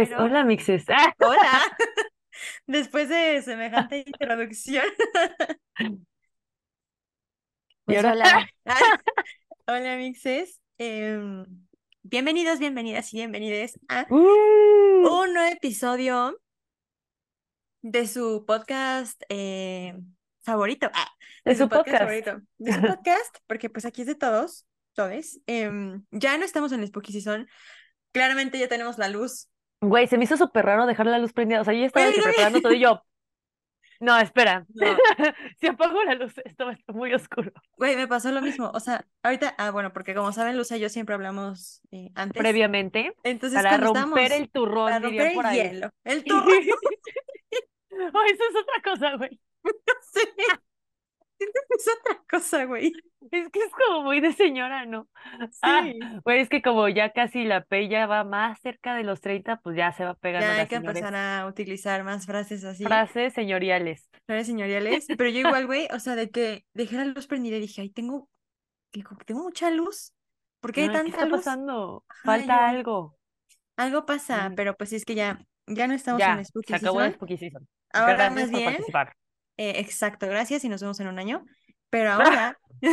Pues Pero, hola, mixes. Ah, hola, después de semejante introducción, ¿Y pues ahora? hola, hola mixes, Em, bienvenidos, bienvenidas y bienvenides a Uh, un nuevo episodio de su podcast eh, favorito, ah, de su podcast. favorito, de su podcast, porque pues aquí es de todos, todes. Em, ya no estamos en Spooky Season, claramente ya tenemos la luz. Güey, se me hizo súper raro dejar la luz prendida. O sea, yo estaba preparando todo y yo. No, espera. No. Si apago la luz, esto va a estar muy oscuro. Güey, me pasó lo mismo. O sea, ahorita, ah, bueno, porque como saben, Lucia y yo siempre hablamos eh, antes. Previamente, Entonces, para romper estamos- el turrón, para romper por el ahí. hielo. El turrón. Oh, eso es otra cosa, güey. sí. Es otra cosa, güey. Es que es como muy de señora, ¿no? Ah, Sí. güey, es que como ya casi la P ya va más cerca de los 30, pues ya se va pegando Ya hay que señores. empezar a utilizar más frases así. Frases señoriales. frases señoriales. Pero yo igual, güey, o sea, de que dejé la luz prendida y dije, ay, tengo, tengo mucha luz. ¿Por qué hay Ay, ¿Qué tanta está luz? pasando? Falta algo. Algo pasa, Mm. pero pues es que ya, ya no estamos Ya, en Spooky se acabó Season. Spooky Season. Ahora Gracias más bien, participar. Eh, exacto, gracias y nos vemos en un año. Pero ahora, Sí,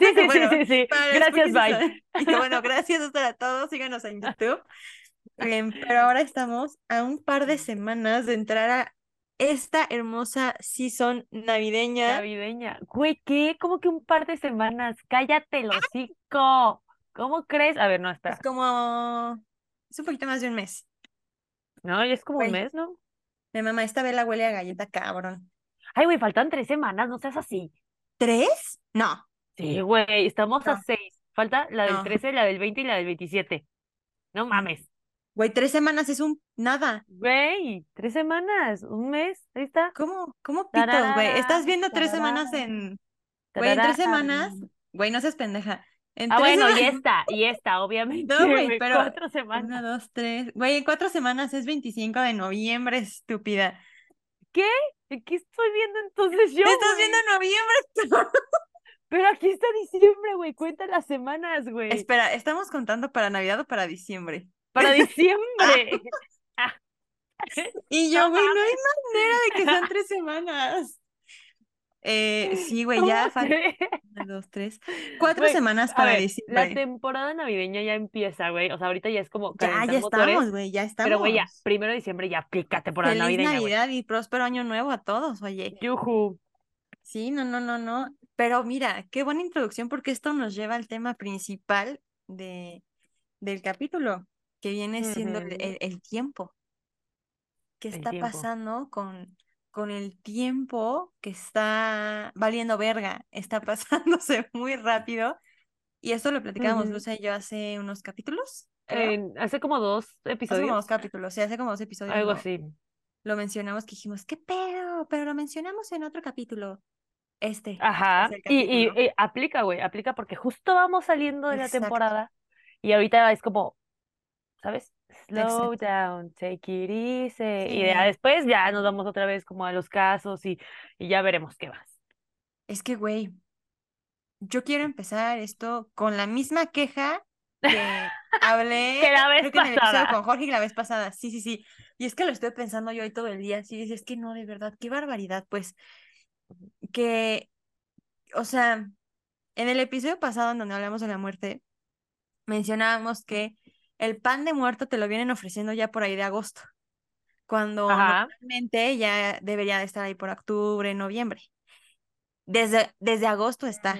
sí, bueno, sí, sí, Gracias, bye. Y bueno, gracias a todos, síganos en YouTube. Em, pero ahora estamos a un par de semanas de entrar a esta hermosa season navideña. Navideña. Güey, ¿qué? ¿Cómo que un par de semanas? Cállate el hocico. ¿Cómo crees? A ver, no, Es espera. como, es un poquito más de un mes. No, ya es como un mes, ¿no? Mi mamá, esta vela huele a galleta, cabrón. Ay, güey, faltan tres semanas, no seas así. ¿Tres? No. Sí, güey, estamos a seis. Falta la del No. 13, la del 20 y la del 27. No mames. Güey, tres semanas es un nada. Güey, tres semanas, un mes, ahí está. ¿Cómo? ¿Cómo pitos, güey? Estás viendo tres semanas en. Güey, en tres semanas. Güey, no seas pendeja. En Ah, bueno, y esta, y esta, obviamente. No, güey, güey, pero- Cuatro semanas. Una, dos, tres. Güey, en cuatro semanas es 25 de noviembre, estúpida. ¿Qué? ¿Qué estoy viendo entonces yo? ¿Estás güey? viendo noviembre? Pero aquí está diciembre, güey. Cuenta las semanas, güey. Espera, ¿estamos contando para Navidad o para diciembre? Para diciembre. Y yo, güey, no hay manera de que sean tres semanas. Eh, sí, güey, ya ¿Cómo falta. crees? Una, dos, tres. Cuatro Güey, semanas para ver, la diciembre. temporada navideña ya empieza, güey. O sea, ahorita ya es como Ya, ya motores. estamos, güey, ya estamos. Pero, güey, ya, primero de diciembre ya aplica temporada Feliz navideña, güey. Navidad y próspero año nuevo a todos, oye. Yujú. Sí, no, no, no, no. Pero mira, qué buena introducción porque esto nos lleva al tema principal de, del capítulo, que viene siendo el, Ujú. el- el tiempo. ¿Qué El está tiempo. pasando con, con el tiempo que está valiendo verga? Está pasándose muy rápido. Y esto lo platicábamos, Ujú. Lucia y yo, hace unos capítulos, hace como dos Hace como episodios. dos capítulos, sí, hace como dos episodios Algo así. lo mencionamos, que dijimos, ¿qué pedo? Pero lo mencionamos en otro capítulo. Este. Ajá. es Y, y, aplica, güey, aplica porque justo vamos saliendo de la temporada y ahorita es como, ¿sabes? Slow Exacto. down, take it easy. Y ya después ya nos vamos otra vez como a los casos y, y ya veremos qué más. Es que, güey, yo quiero empezar esto con la misma queja que hablé Que la vez creo que en el con Jorge la vez pasada. Sí, sí, sí. Y es que lo estoy pensando yo hoy todo el día. Sí, es que no, de verdad, qué barbaridad. Pues que, o sea, en el episodio pasado en donde hablamos de la muerte, mencionábamos que el pan de muerto te lo vienen ofreciendo ya por ahí de agosto, cuando Ajá. normalmente ya debería de estar ahí por octubre, noviembre. Desde, desde agosto está.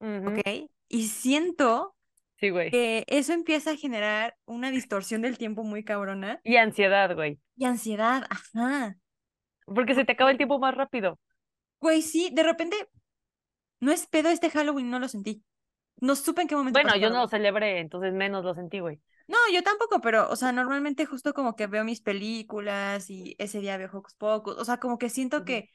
Ujú. ¿ok? Y siento Sí, güey. que eso empieza a generar una distorsión del tiempo muy cabrona Y ansiedad, güey. y ansiedad, ajá. Porque se te acaba el tiempo más rápido. Güey, sí, de repente, no es pedo este Halloween, no lo sentí. No supe en qué momento Bueno, pasó yo no lo celebré, entonces menos lo sentí, güey. No, yo tampoco, pero, o sea, normalmente justo como que veo mis películas y ese día veo Hocus Pocus, o sea, como que siento que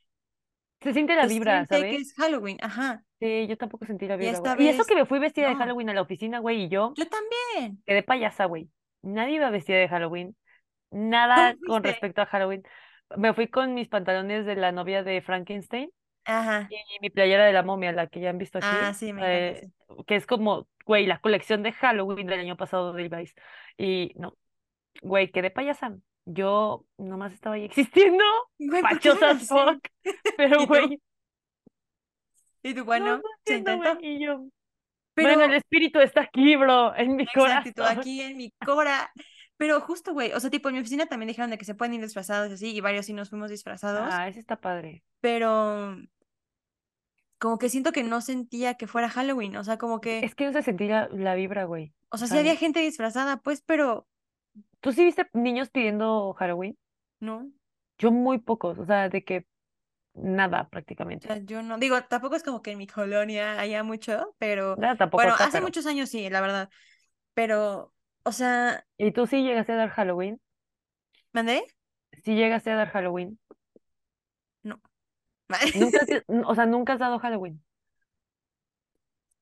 Se siente la vibra, siente que ¿sabes? es Halloween, ajá. Sí, yo tampoco sentí la Y vibra, esta. Y eso que me fui vestida de. Halloween a la oficina, güey, y yo Yo también. quedé payasa, güey. Nadie iba vestida de Halloween. Nada ¿Cómo con respecto a Halloween. Me fui con mis pantalones de la novia de Frankenstein Ajá. y mi playera de la momia, la que ya han visto aquí, Ah, sí, me eh, que es como, güey, la colección de Halloween del año pasado de Levi's. Y no, güey, quedé payasa. Yo nomás estaba ahí existiendo, Güey, fuck, pero güey, Y tú, no, bueno, no se intentó. y yo, Pero, bueno, el espíritu está aquí, bro, en mi exactitud corazón. aquí en mi cora. Pero justo, güey, o sea, tipo, en mi oficina también dijeron de que se pueden ir disfrazados y así, y varios sí nos fuimos disfrazados, Ah, ese está padre. pero como que siento que no sentía que fuera Halloween, o sea, como que, Es que no se sentía la, la vibra, güey. o O sea, sí sea, había gente disfrazada, pues, pero ¿tú sí viste niños pidiendo Halloween? no, Yo muy pocos, o sea, de que nada o prácticamente. sea, yo no, digo, tampoco es como que en mi colonia haya mucho, pero Nada, tampoco bueno, hace pero. muchos años sí, la verdad, pero, o sea, ¿Y tú sí llegaste a dar Halloween? ¿mandé? Sí llegaste a dar Halloween. Nunca, o sea, nunca has dado Halloween.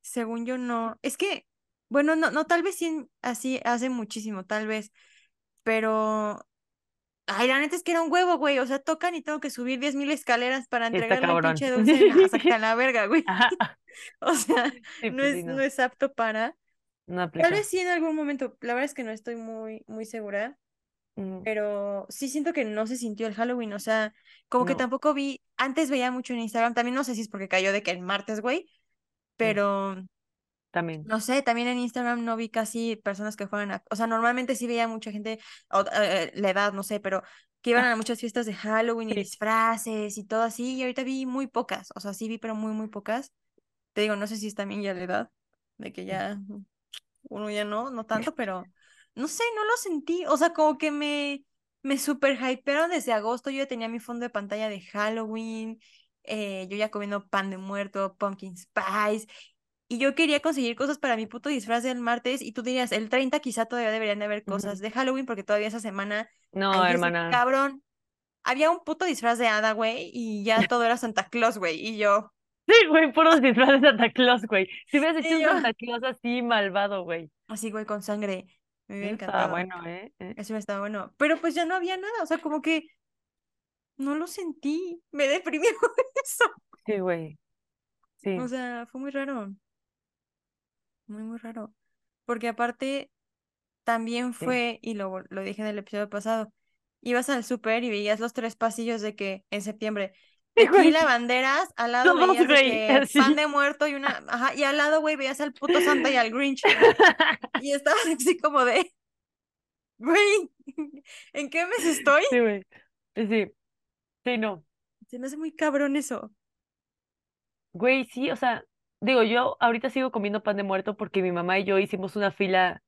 Según yo no. Es que, bueno, no, no, tal vez sí, así hace muchísimo, tal vez, pero, ay, la neta es que era un huevo, güey, o sea, tocan y tengo que subir 10.000 escaleras para el cabrón. pinche dulce a- hasta la verga, güey. O sea, Sí, no pues es, no no. es apto para. No Tal vez sí en algún momento, la verdad es que no estoy muy, muy segura, pero sí siento que no se sintió el Halloween, o sea, como que tampoco vi, antes veía mucho en Instagram, también no sé si es porque cayó de que el martes, güey, mm, pero también. no sé, también en Instagram no vi casi personas que fueran a, o sea, normalmente sí veía mucha gente, o, eh, la edad, no sé, pero que iban a muchas fiestas de Halloween y disfraces y todo así, y ahorita vi muy pocas, o sea, sí vi, pero muy, muy pocas. Te digo, no sé si es también ya la edad, de que ya uno ya no, no tanto, pero no sé, no lo sentí, o sea, como que me, me super hypearon desde agosto, yo ya tenía mi fondo de pantalla de Halloween, eh, yo ya comiendo pan de muerto, pumpkin spice, y yo quería conseguir cosas para mi puto disfraz del martes, y tú dirías, el 30 quizá todavía deberían de haber cosas de Halloween, porque todavía esa semana No, hermana. cabrón, había un puto disfraz de hada, güey, y ya todo era Santa Claus, güey, y yo, Sí, güey, puros disfraces de Santa Claus, güey. Si hubieras hecho un Santa Claus así malvado, güey. así, güey, con sangre, me hubiera Eso estaba encantado. bueno, ¿eh? ¿Eh? Eso estaba bueno. Pero pues ya no había nada. O sea, como que no lo sentí. Me deprimió eso. Sí, güey. Sí, O sea, fue muy raro. Muy, muy raro. Porque aparte también sí. fue, y lo, lo dije en el episodio pasado, ibas al súper y veías los tres pasillos de que en septiembre. Tequila, banderas, al lado Todos, veías güey, que pan de muerto y una, ajá, y al lado, güey, veías al puto Santa y al Grinch. Y estabas así como de, güey, ¿en qué mes estoy? Sí, güey. Sí, sí, no. Se me hace muy cabrón eso. Güey, sí, o sea, digo, yo ahorita sigo comiendo pan de muerto porque mi mamá y yo hicimos una fila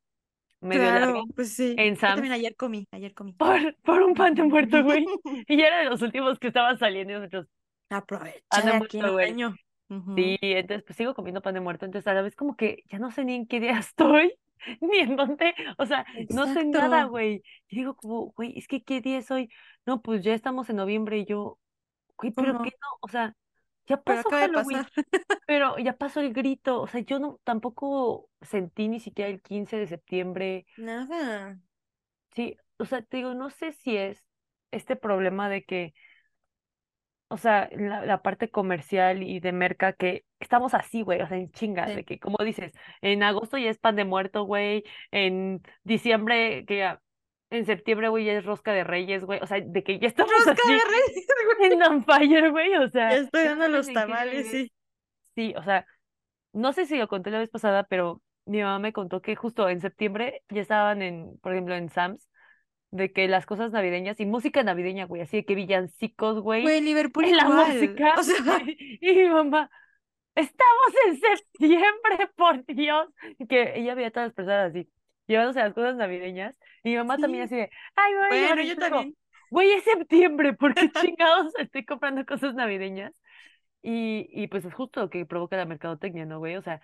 medio larga Claro, pues sí. en Yo Sam's también ayer comí, ayer comí. por, por un pan de muerto, güey. Y ya era de los últimos que estaban saliendo y nosotros, Aprovecha de aquí güey. año. Ujú. Sí, entonces pues sigo comiendo pan de muerto, entonces a la vez como que ya no sé ni en qué día estoy, ni en dónde, o sea, no sé nada, Exacto. güey. Y digo como, güey, es que ¿qué día es hoy? No, pues ya estamos en noviembre y yo, güey, pero ¿qué ¿Cómo? no? O sea, ya Pero pasó de Halloween, pasar. pero ya pasó el grito, o sea, yo no, tampoco sentí ni siquiera el 15 de septiembre, Nada. sí, o sea, te digo, no sé si es este problema de que o sea, la, la parte comercial y de merca que estamos así, güey, o sea, en chinga, Sí. de que, como dices, en agosto ya es pan de muerto, güey, en diciembre, que ya, en septiembre, güey, ya es rosca de reyes, güey, o sea, de que ya estamos Rosca así de reyes, güey. en on fire, güey, o sea, estoy ya no dando los tamales, sí. Sí, o sea, no sé si lo conté la vez pasada, pero mi mamá me contó que justo en septiembre ya estaban en, por ejemplo, en Sam's, de que las cosas navideñas y música navideña, güey, así de que villancicos, güey, Güey, Liverpool en la música, O sea, y, y mi mamá, estamos en septiembre, por Dios, y que ella veía a todas las personas así, llevándose las cosas navideñas, y mi mamá también sí. así de, ay, llevar Bueno, yo también. güey, es septiembre, ¿por qué chingados estoy comprando cosas navideñas? Y, y pues es justo lo que provoca la mercadotecnia, ¿no, güey? O sea,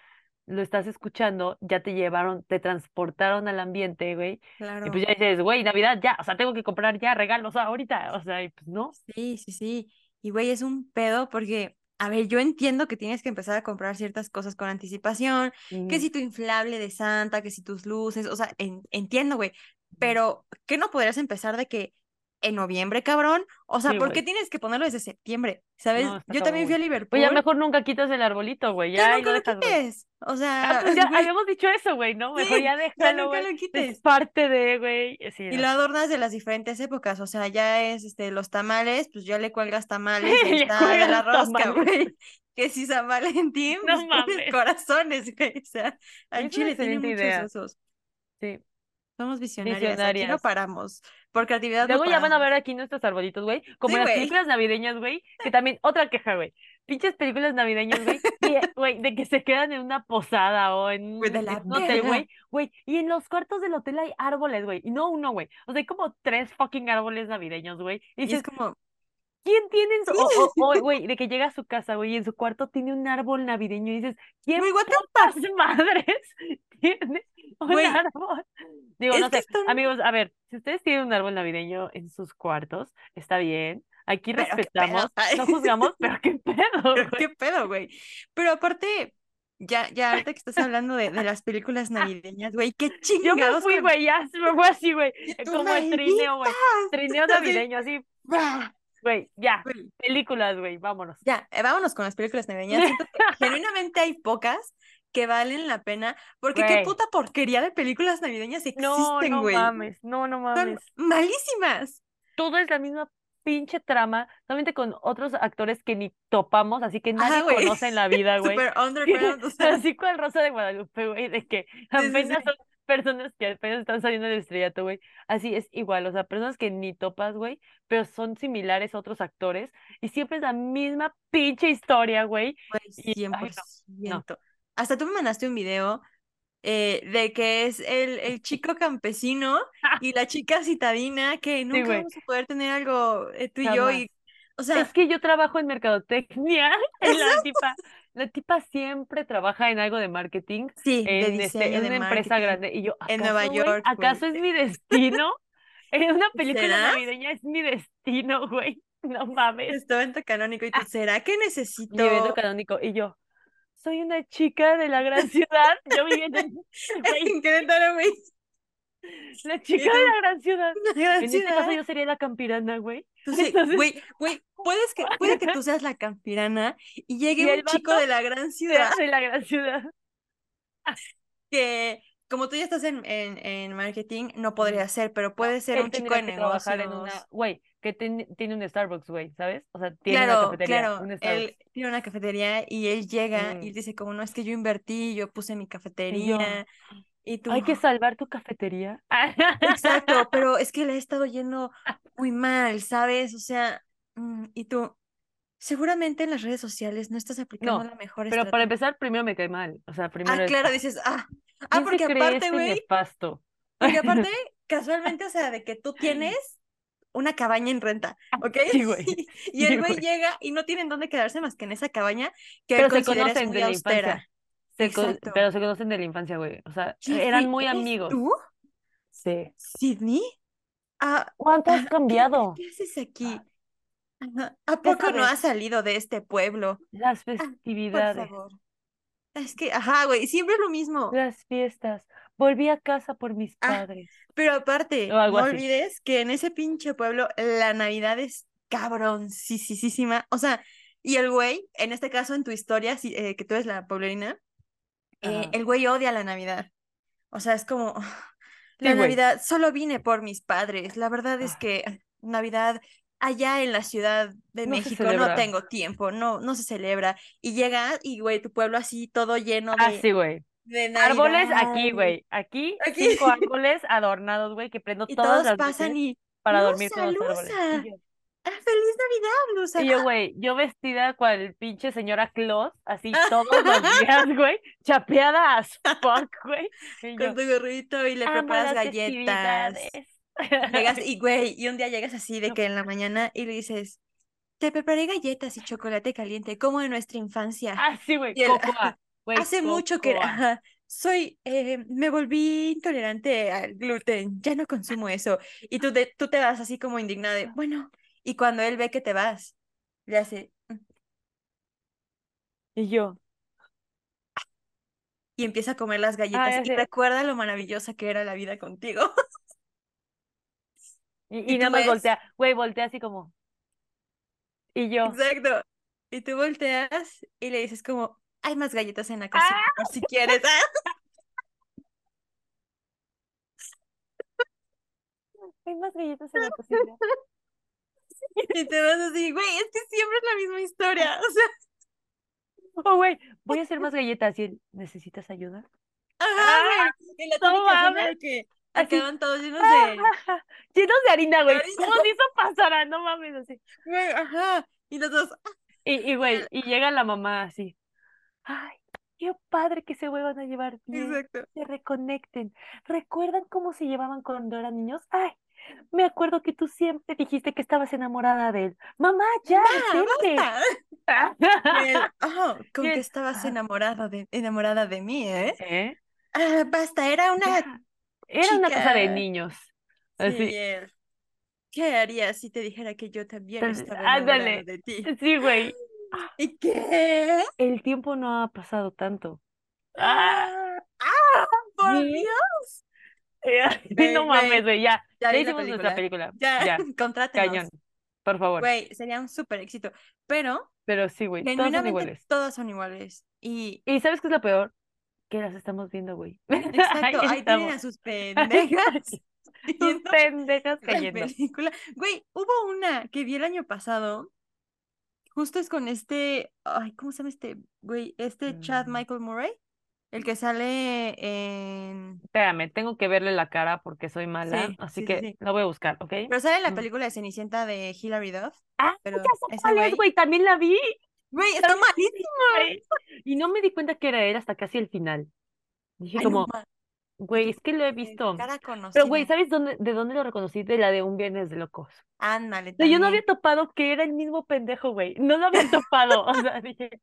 lo estás escuchando, ya te llevaron, te transportaron al ambiente, güey, y pues Claro. ya dices, güey, Navidad, ya, o sea, tengo que comprar ya regalos ahorita, o sea, y pues no. Sí, sí, sí. Y güey, es un pedo porque, a ver, yo entiendo que tienes que empezar a comprar ciertas cosas con anticipación, que si tu inflable de Santa, que si tus luces, o sea, en- entiendo, güey, pero ¿qué no podrías empezar de que en noviembre, cabrón. O sea, Sí, ¿por qué tienes que ponerlo desde septiembre? ¿Sabes? No, Yo también fui a. Liverpool. Pues ya mejor nunca quitas el arbolito, güey. Ya nunca lo lo dejas, quites. O sea, Ah, pues ya habíamos dicho eso, güey, ¿no? Mejor Sí, ya déjalo, nunca güey. lo quites. Es parte de, güey. Sí, Y no. lo adornas de las diferentes épocas, o sea, ya es este los tamales, pues ya le cuelgas tamales y está de la rosca, güey. Que si San Valentín, No pues mames. corazones, güey. O sea, al Chile tiene muchos idea. esos. Sí. Somos visionarias, aquí no paramos. Por creatividad no Luego ya van a ver aquí nuestros arbolitos, güey. Como Sí, las películas navideñas, güey. Que también, otra queja, güey. Pinches películas navideñas, güey. eh, Güey, de que se quedan en una posada o en un, hotel, güey. Güey, y en los cuartos del hotel hay árboles, güey. Y no uno, güey. O sea, hay como tres fucking árboles navideños, güey. Y Y es como, ¿quién tiene en su... O, o- o, güey, de que llega a su casa, güey, y en su cuarto tiene un árbol navideño. Y dices, ¿quién putas madres tiene un árbol? Digo, no sé, están- amigos, a ver, si ustedes tienen un árbol navideño en sus cuartos, está bien. Aquí Pero respetamos, no juzgamos, pero qué pedo, Pero qué pedo, güey. Pero aparte, ya, ya ahorita que estás hablando de, de las películas navideñas, güey, qué Yo me chingados fui, con- güey, ya se me fue así, güey. Como el trineo, güey. Trineo navideño, así, ¡Bah! Güey, ya. Güey, Películas, güey, vámonos. Ya, eh, vámonos con las películas navideñas. Siento que genuinamente hay pocas que valen la pena, porque qué Güey. puta porquería de películas navideñas No, existen, no güey. mames, no, no Son mames. malísimas. todo es la misma pinche trama, solamente con otros actores que ni topamos, así que nadie güey. conoce en la vida, güey. Super underground, o sea, Así con el Rosa de Guadalupe, güey, de que sí, apenas sí. son personas que apenas están saliendo del estrellato, güey. Así es igual, o sea, personas que ni topas, güey, pero son similares a otros actores y siempre es la misma pinche historia, güey. Güey, Y, ay, no, 100%. Hasta tú me mandaste un video eh, de que es el, el chico campesino y la chica citadina, que nunca vamos a poder tener algo eh, tú y yo. Y, o sea, Es que yo trabajo en mercadotecnia y la tipa, la tipa siempre trabaja en algo de marketing, sí, de en, este, en de una empresa marketing. grande. Y yo, en Nueva. York, güey. ¿Acaso es mi destino? En una película ¿Será? navideña es mi destino, güey. No mames. Esto evento canónico y tú, ¿será que Mi evento necesito canónico. Y yo, soy una chica de la gran ciudad. Yo viviendo en, en Querétaro, güey? La chica de la gran ciudad. Una gran En este caso ciudad. yo sería la campirana, güey. Sí, Entonces- güey, güey, puedes que, puede que tú seas la campirana y llegue Y un chico de la gran ciudad De la gran ciudad. que, como tú ya estás en, en, en marketing, no podría ser, pero puede ser un chico de trabajar en negocios. una, güey, que ten- tiene un Starbucks, güey, ¿sabes? O sea, tiene una Claro, cafetería, claro, un él tiene una cafetería y él llega y dice como, no, es que yo invertí, yo puse mi yo, cafetería y tú, hay que salvar tu cafetería. exacto, pero es que le ha estado yendo muy mal, ¿sabes? O sea, mm, y tú, seguramente en las redes sociales no estás aplicando No, la mejor Pero para empezar, primero me cae mal. O sea, primero Ah, es, claro, dices, ah, ah, ¿quién se porque aparte, este güey, porque aparte, casualmente, o sea, de que tú tienes una cabaña en renta, ¿ok? Sí, güey. Y el güey llega y no tienen dónde quedarse más que en esa cabaña que Pero él se considera es conocen muy de la austera. Se pero se conocen de la infancia, güey. O sea, Jeffrey, eran muy ¿eres amigos. ¿Tú? Sí. ¿Sydney? Ah, ¿Cuánto ah, has ¿qué- cambiado? ¿Qué, haces aquí? Ajá, ¿A poco no has salido de este pueblo? Las Ah, por festividades, favor. Es que, ajá, güey, siempre es lo mismo. las fiestas. Volví a casa por mis Ah, padres. Pero aparte, no así. olvides que en ese pinche pueblo la Navidad es cabroncísima. O sea, y el güey, en este caso en tu historia, si- eh, que tú eres la pueblerina, eh, el güey odia la Navidad. O sea, es como, Sí, la güey. Navidad, solo vine por mis padres. La verdad es Ah. que ah, Navidad allá en la Ciudad de No México no tengo tiempo, no, no se celebra. Y llega y, güey, tu pueblo así todo lleno Ah, de, sí, güey. de Árboles aquí, güey. Aquí, Aquí. cinco árboles adornados, güey, que prendo Y todas todos las pasan y, para ¡Luza, dormir los árboles. ¡Ah, ¡Feliz Navidad, Luza! y yo, güey, yo vestida cual pinche señora Claus, así Ah. todos los días, güey, chapeada as fuck, güey. Con tu gorrito y le preparas galletas. Llegas y, güey, y un día llegas así de que en la mañana y le dices, te preparé galletas y chocolate caliente, como en nuestra infancia. Ah, sí, güey, cocoa. güey, Hace mucho que, cocoa. ajá, soy, eh, me volví intolerante al gluten, ya no consumo eso. Y tú, te- tú te vas así como indignada de, bueno, y cuando él ve que te vas, le hace, "Mm", Y yo, y empieza a comer las galletas y recuerda lo maravillosa que era la vida contigo. Y, Y nada más ves- voltea, güey, voltea así como. Y yo. Exacto. Y tú volteas y le dices como, hay más galletas en la cocina, por si quieres. Ah, Hay más galletas en la cocina. Y te vas así, güey, es que siempre es la misma historia. O sea, Oh, güey, voy a hacer más galletas. Y ¿necesitas ayuda? ajá, güey. En la típica que Así. acaban todos llenos de. Llenos de harina, güey. ¿Cómo se hizo pasara? No mames, así. Güey, ajá. Y los dos, Y, y, güey, y llega la mamá así. Ay, qué padre que se vuelvan a llevar bien. exacto. Se reconecten. ¿Recuerdan cómo se llevaban cuando eran niños? Ay, me acuerdo que tú siempre dijiste que estabas enamorada de él. Mamá, ya. Y él, oh, con que estabas enamorada de, enamorada de mí, ¿eh? ¿Eh? Ah, basta, era una. Ya. Era una cosa de chica. niños. Sí, Así. él, ¿Qué harías si te dijera que yo también estaba enamorada ándale. de ti? Sí, güey. ¿Y qué? El tiempo no ha pasado tanto. Ah, ¡Ah! ¡Por Sí. Dios! Güey, no mames, güey, ya. Ya Ya hicimos nuestra película. Ya, Ya, contrátenos. cañón. Por favor. Güey, sería un súper éxito. Pero, Pero sí, güey, todos son iguales. todas son iguales. Y, ¿Y sabes qué es lo peor? Que las estamos viendo, güey. exacto, ahí tienen a sus pendejas Sus pendejas cayendo. película. Güey, hubo una que vi el año pasado. Justo es con este. Ay, ¿cómo se llama este? Güey, este Chad Mm. Michael Murray. El que sale en. Espérame, tengo que verle la cara porque soy mala, Sí, así sí, sí, que sí. la voy a buscar, ¿ok? Pero sale en la Mm. película de Cenicienta de Hilary Duff. Ah, pero ya sé ese cuál es, güey- también la vi. Güey, está güey. Y no me di cuenta que era él hasta casi el final. Dije Ay, como, güey, es que lo he visto. Cara Pero, güey. ¿sabes dónde, de dónde lo reconocí? De la de Un Viernes de Locos. Ándale, yo no había topado que era el mismo pendejo, güey. No lo había topado. O sea, dije,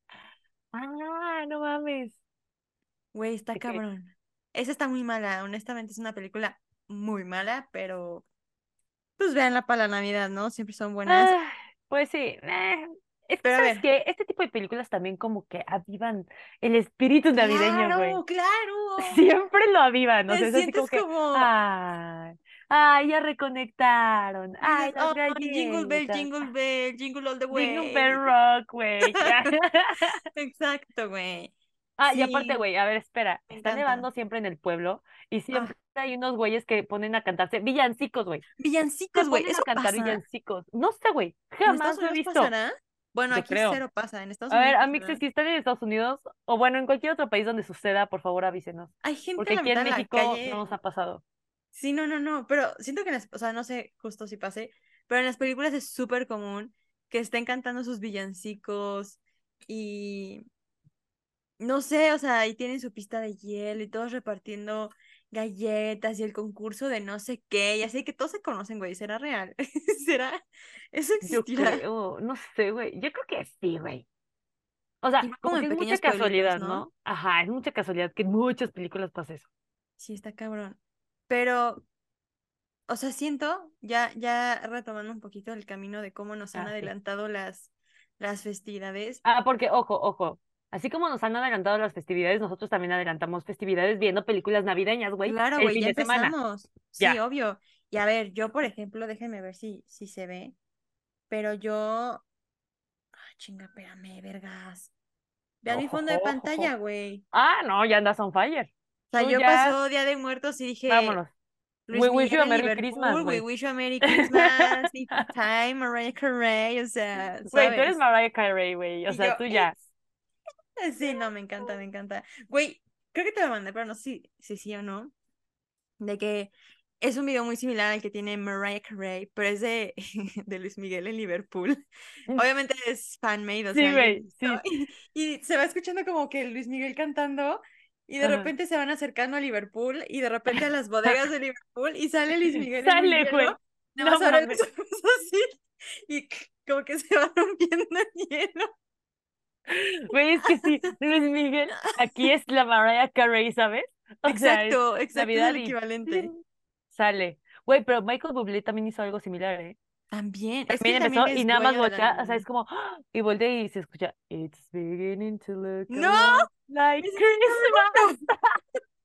ah, no mames. Güey, está cabrón. Esa está muy mala. Honestamente, es una película muy mala, pero pues véanla para la Navidad, ¿no? Siempre son buenas. Ah, pues sí. eh, Es que, ¿sabes qué? Este tipo de películas también como que avivan el espíritu navideño, güey. Claro, claro. Siempre lo avivan, o sea, es como que, como- ay, ay, ya reconectaron, ay, "Ay, jingle bell, jingle bell, jingle all the way. Jingle Bell Rock, güey. Exacto, güey. Ah, y aparte, güey, a ver, espera, Me está encanta. nevando siempre en el pueblo y Ah, siempre hay unos güeyes que ponen a cantarse villancicos, güey. Villancicos, güey. ponen a Eso cantar pasa. villancicos. No sé, güey, ¿En jamás lo he visto. pasará? Bueno, Yo aquí creo. cero pasa. En Estados A ver, Unidos Amixes, pasará. si están en Estados Unidos o bueno, en cualquier otro país donde suceda, por favor avísenos. Hay gente Porque a la aquí en México calle. no nos ha pasado. Sí, no, no, no, pero siento que en las, o sea, no sé justo si pase, pero en las películas es súper común que estén cantando sus villancicos y no sé, o sea, ahí tienen su pista de hielo y todos repartiendo galletas y el concurso de no sé qué, y así que todos se conocen, güey, ¿será real? ¿Será? ¿Eso Yo existirá? creo, no sé, güey. Yo creo que sí, güey. O sea, como que es mucha casualidad, ¿no? ¿no? Ajá, es mucha casualidad que en muchas películas pasa eso. Sí, está cabrón. Pero, o sea, siento, ya, ya retomando un poquito el camino de cómo nos han Ah, sí. adelantado las, las festividades. Ah, porque, ojo, ojo. Así como nos han adelantado las festividades, nosotros también adelantamos festividades viendo películas navideñas, güey, Claro, güey, ya semana. empezamos. Sí, Ya. obvio. Y a ver, yo, por ejemplo, déjenme ver si, si se ve, pero yo... Ah, chinga, espérame, vergas. Vean mi Ojo, fondo de pantalla, güy. Ah, no, ya andas on fire. O sea, Tú yo ya- pasó Día de Muertos y dije, Vámonos. Luis We wish you a Merry Christmas, we güey. wish you a Merry Christmas, If Time, Mariah Carey, o sea, Güey, tú eres. Mariah Carey, güey. O sea, yo, tú ya. Sí, no, me encanta, me encanta. Güey, creo que te lo mandé, pero no sé si, si sí o no. De que es un video muy similar al que tiene Mariah Carey, pero es de, de Luis Miguel en Liverpool. Obviamente es fan-made, o Mm. Sí, sea, yo güey, visto- Y, y se va escuchando como que Luis Miguel cantando. Y de Ajá. repente se van acercando a Liverpool y de repente a las bodegas de Liverpool y sale Luis Miguel Sale, güey. No ojos así y como que se va rompiendo el hielo. Güey, es que sí, Luis Miguel, aquí es la Mariah Carey, ¿sabes? O sea, es Exacto, exacto, es el equivalente. sale. Güey, pero Michael Bublé también hizo algo similar, ¿eh? También, es También empezó también y nada más la voltea, o sea, es como, y voltea y se escucha, It's beginning to look ¡No! like Christmas.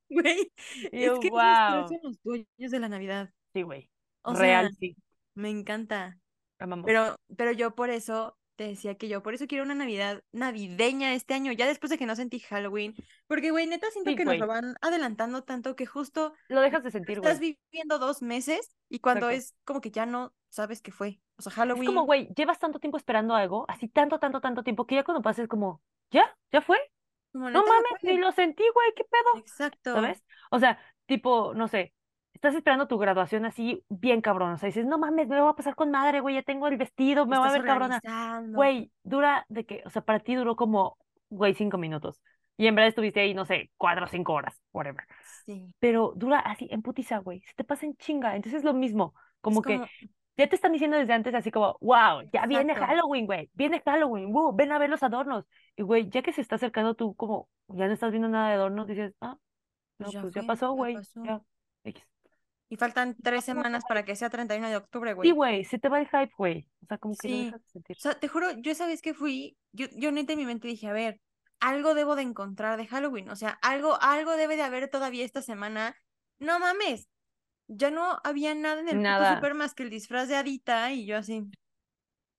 Güey, es que wow. son los dueños de la Navidad. Sí, güey, real, sea, sí. Me encanta. Amamos. Pero, pero yo por eso te decía que yo por eso quiero una Navidad navideña este año, ya después de que no sentí Halloween. Porque, güey, neta siento Sí, que nos lo van adelantando tanto que justo Lo dejas de sentir, güey. estás viviendo dos meses y cuando Exacto. es como que ya no sabes qué fue. O sea, Es Halloween. como, güey, llevas tanto tiempo esperando algo, así tanto, tanto, tanto tiempo, que ya cuando pases como, ¿ya? ¿Ya fue? como No mames, ni lo sentí, güey, ¿qué pedo? Exacto. ¿Sabes? O sea, tipo, no sé, estás esperando tu graduación así bien cabrón, o sea, dices, no mames, me va a pasar con madre, güey, ya tengo el vestido, me va a ver cabrona. Güey, dura de que, o sea, para ti duró como, güey, cinco minutos. Y en verdad estuviste ahí, no sé, cuatro o cinco horas, whatever. Sí. Pero dura así, en putiza, güey, se te pasa en chinga. Entonces es lo mismo, como Es que ya te están diciendo desde antes así como, wow, ya viene. Halloween, güey, viene Halloween, wow, ven a ver los adornos. Y güey, ya que se está acercando tú como, ya no estás viendo nada de adornos, dices, ah, Pues no, ya pues ya pasó, ya güey, pasó. ya, X. Y faltan tres semanas para que sea 31 de octubre, Sí, güey. güey, se te va el hype, güey. O sea, como que Sí. dejas de sentir. O sea, te juro, yo esa vez que fui, yo, yo neta en mi mente dije, a ver, algo debo de encontrar de Halloween. O sea, algo, algo debe de haber todavía esta semana. No mames. Ya no había nada en el Nada. súper más que el disfraz de Adita y yo así.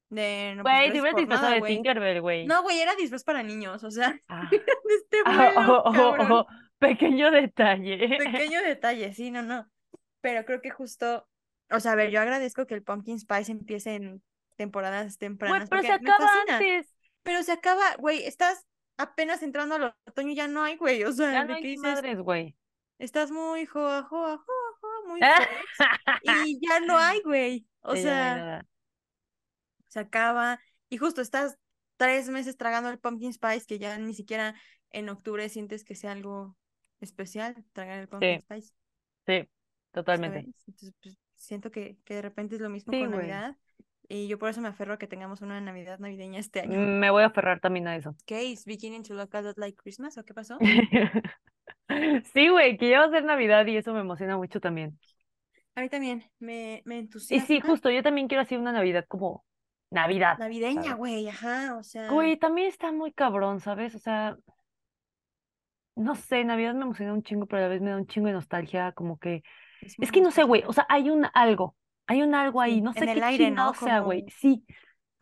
De no, pues Güey, te hubieras disfrazado de güey. Tinkerbell, güey. No, güey, era disfraz para niños, o sea, Ah. este Ah, vuelo, oh, oh, oh, pequeño detalle. Pequeño detalle, sí, no, no. Pero creo que justo, o sea, a ver, yo agradezco que el Pumpkin Spice empiece en temporadas Güey, tempranas, pero se acaba antes. Pero se acaba, güey, estás apenas entrando al otoño y ya no hay, güey, o sea, Ya no hay dices, madres, güey. estás muy joa, joa, joa, joa, muy y ya no hay, güey, o sea, se acaba, y justo estás tres meses tragando el Pumpkin Spice, que ya ni siquiera en octubre sientes que sea algo especial, tragar el Pumpkin Sí, Spice. sí, totalmente. ¿sabes? Entonces, pues, siento que, que de repente es lo mismo Sí, con. Navidad. Y yo por eso me aferro a que tengamos una Navidad navideña este año. Me voy a aferrar también a eso. ¿Qué? ¿Is beginning to look a lot like Christmas? ¿O qué pasó? Sí, güey, que ya va a ser Navidad y eso me emociona mucho también. A mí también me, me Y entusiasma. sí, justo, yo también quiero así una Navidad como Navidad, Navideña, güey, ajá, o sea, Güey, también está muy cabrón, ¿sabes? O sea, no sé, Navidad me emociona un chingo, pero a la vez me da un chingo de nostalgia, como que... es que no sé, güey, o sea, hay un algo, hay un algo ahí, no en sé el qué aire, ¿no? sea, güey. Sí,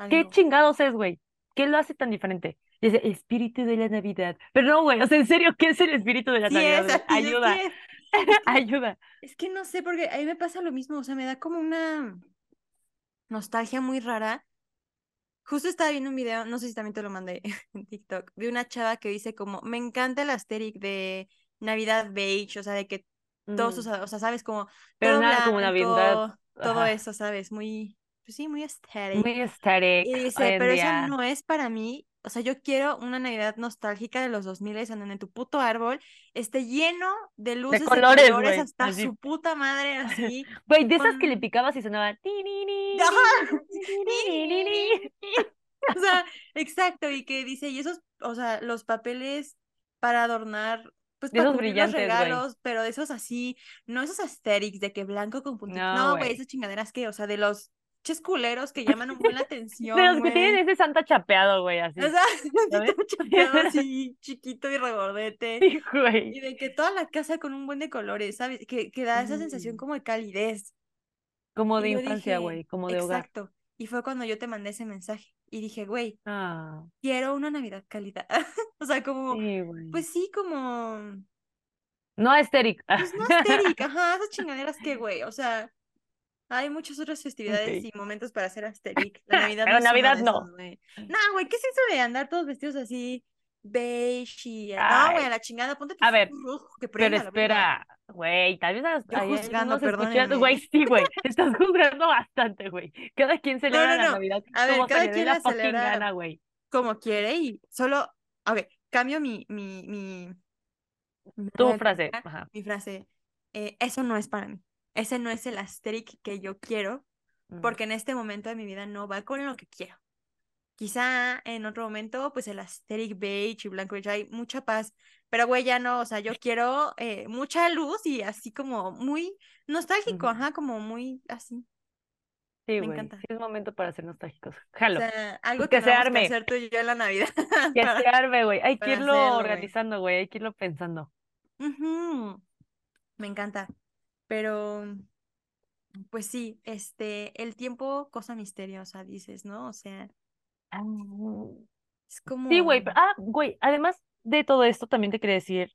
¿qué chingados es, güey? ¿Qué lo hace tan diferente? Es el espíritu de la Navidad. Pero no, güey, o sea, en serio, ¿qué es el espíritu de la Sí Navidad, es, Ayuda, es. Es que, ayuda. es que no sé, porque a mí me pasa lo mismo, o sea, me da como una nostalgia muy rara. Justo estaba viendo un video, no sé si también te lo mandé en TikTok, de una chava que dice como, me encanta el aesthetic de Navidad beige, o sea, de que todos, Mm, sea, o sea, sabes, como Pero todo nada como Navidad, blanco, todo ajá, eso, ¿sabes? Muy, pues sí, muy aesthetic. muy aesthetic Y dice, pero eso no es para mí, o sea, yo quiero una Navidad nostálgica de los 2000 en donde tu puto árbol esté lleno de luces de colores, hasta así. su puta madre, así, Güey, de esas que le picabas y sonaba. O sea, exacto, y que dice, y esos, o sea, los papeles para adornar, pues De para esos los brillantes, güey. regalos, pero de esos así, no esos aesthetics de que blanco con puntitos, No, güey, esas chingaderas que, o sea, de los ches culeros que llaman un buen la De atención, los que tienen ese Santa chapeado, güey, O así, sea, ¿sabes? todo chapeado, así, chiquito y regordete. Sí, güey. Y de que toda la casa con un buen de colores, ¿sabes? Que, que da esa sensación Mm, como de calidez. Como de Y infancia, güey, como de hogar. exacto. Y fue cuando yo te mandé ese mensaje. Y dije, güey, Ah, quiero una Navidad calidad. O sea, como, sí, pues sí, como, No aesthetic. pues no asteric, ajá, esas chingaderas que, güey, o sea, hay muchas otras festividades Ok. y momentos para hacer asteric. La Navidad no Pero uno Navidad no. güey. No, güey, ¿qué es eso de andar todos vestidos así, beige y... No, güey, a la chingada, ponte tu a ver, rojo que pero prenda verga. espera, güey, tal vez Yo juzgando, perdónenme. güey, sí, güey, estás juzgando bastante, güey. Cada quien No, celebra no, la no. Navidad A ver, como cada quien la la celebra gana, güey. como quiere y solo, a ver, cambio mi, mi, mi, Tu frase, ajá. mi frase, eh, eso no es para mí. Ese no es el asteric que yo quiero, Mm. porque en este momento de mi vida no va con lo que quiero. Quizá en otro momento, pues el asteric beige y blanco beige hay mucha paz, pero güey, ya no, o sea, yo quiero eh, mucha luz y así como muy nostálgico, ajá, como muy así, Sí, me güey, encanta. sí es momento para ser nostálgicos. O Jalo, sea, algo que se tenemos que arme, hacer tú y yo en la Navidad que para, se arme, güey. Hay que irlo hacerlo, organizando, güey, hay que irlo pensando. Me encanta. Pero, Pues sí, este, el tiempo, cosa misteriosa, dices, ¿no? O sea, es como... Sí, güey. Ah, güey, además de todo esto, también te quería decir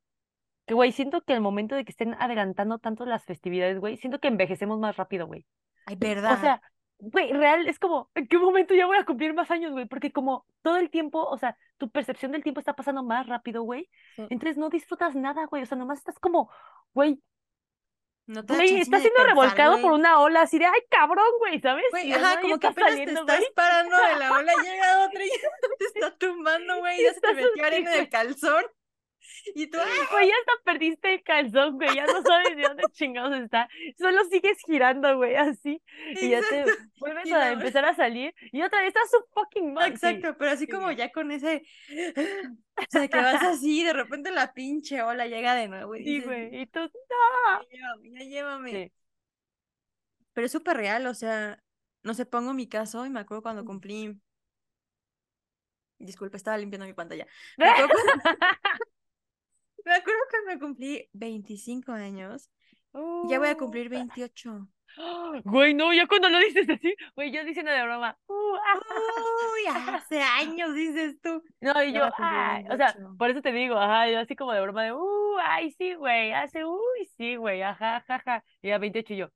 que, güey, siento que el momento de que estén adelantando tanto las festividades, güey, siento que envejecemos más rápido, güey. Ay, O verdad. sea, güey, real es como, ¿en qué momento ya voy a cumplir más años, güey? Porque como todo el tiempo, o sea, tu percepción del tiempo está pasando más rápido, güey. Sí. Entonces no disfrutas nada, güey. O sea, nomás estás como, güey, No te güey, de siendo pensar, revolcado por una ola así de, ay, cabrón, güey, ¿sabes? Güey, ajá, ya como que apenas saliendo, te estás güey. parando de la ola, llega otra y te está tumbando, güey, ya se te metió arena en el güey. calzón. Y tú. Güey, ya hasta perdiste el calzón, güey, ya no sabes de dónde chingados está. Solo sigues girando, güey, así. Y ya te vuelves Y a empezar a salir y otra vez estás su fucking mal. sí. Exacto, pero así sí, como ya con ese, o sea, que vas así, de repente la pinche ola llega de nuevo y Sí, güey. Y tú, no. ya llévame, ya llévame. Sí. Pero es súper real, o sea, no sé, pongo mi caso y me acuerdo cuando cumplí, disculpe, estaba limpiando mi pantalla. Me acuerdo, cuando- me acuerdo que me cumplí 25 años, ya voy a cumplir Uh, 28. Güey, no, ya cuando lo dices así, güey, yo diciendo de broma. uh, ah. Uy, hace años dices tú. No, y yo, cumplir ay, o sea, 28. por eso te digo, ajá, yo así como de broma de, uh, ay, sí, güey, hace, uy, sí, güey, ajá, jaja. Y a 28 y yo,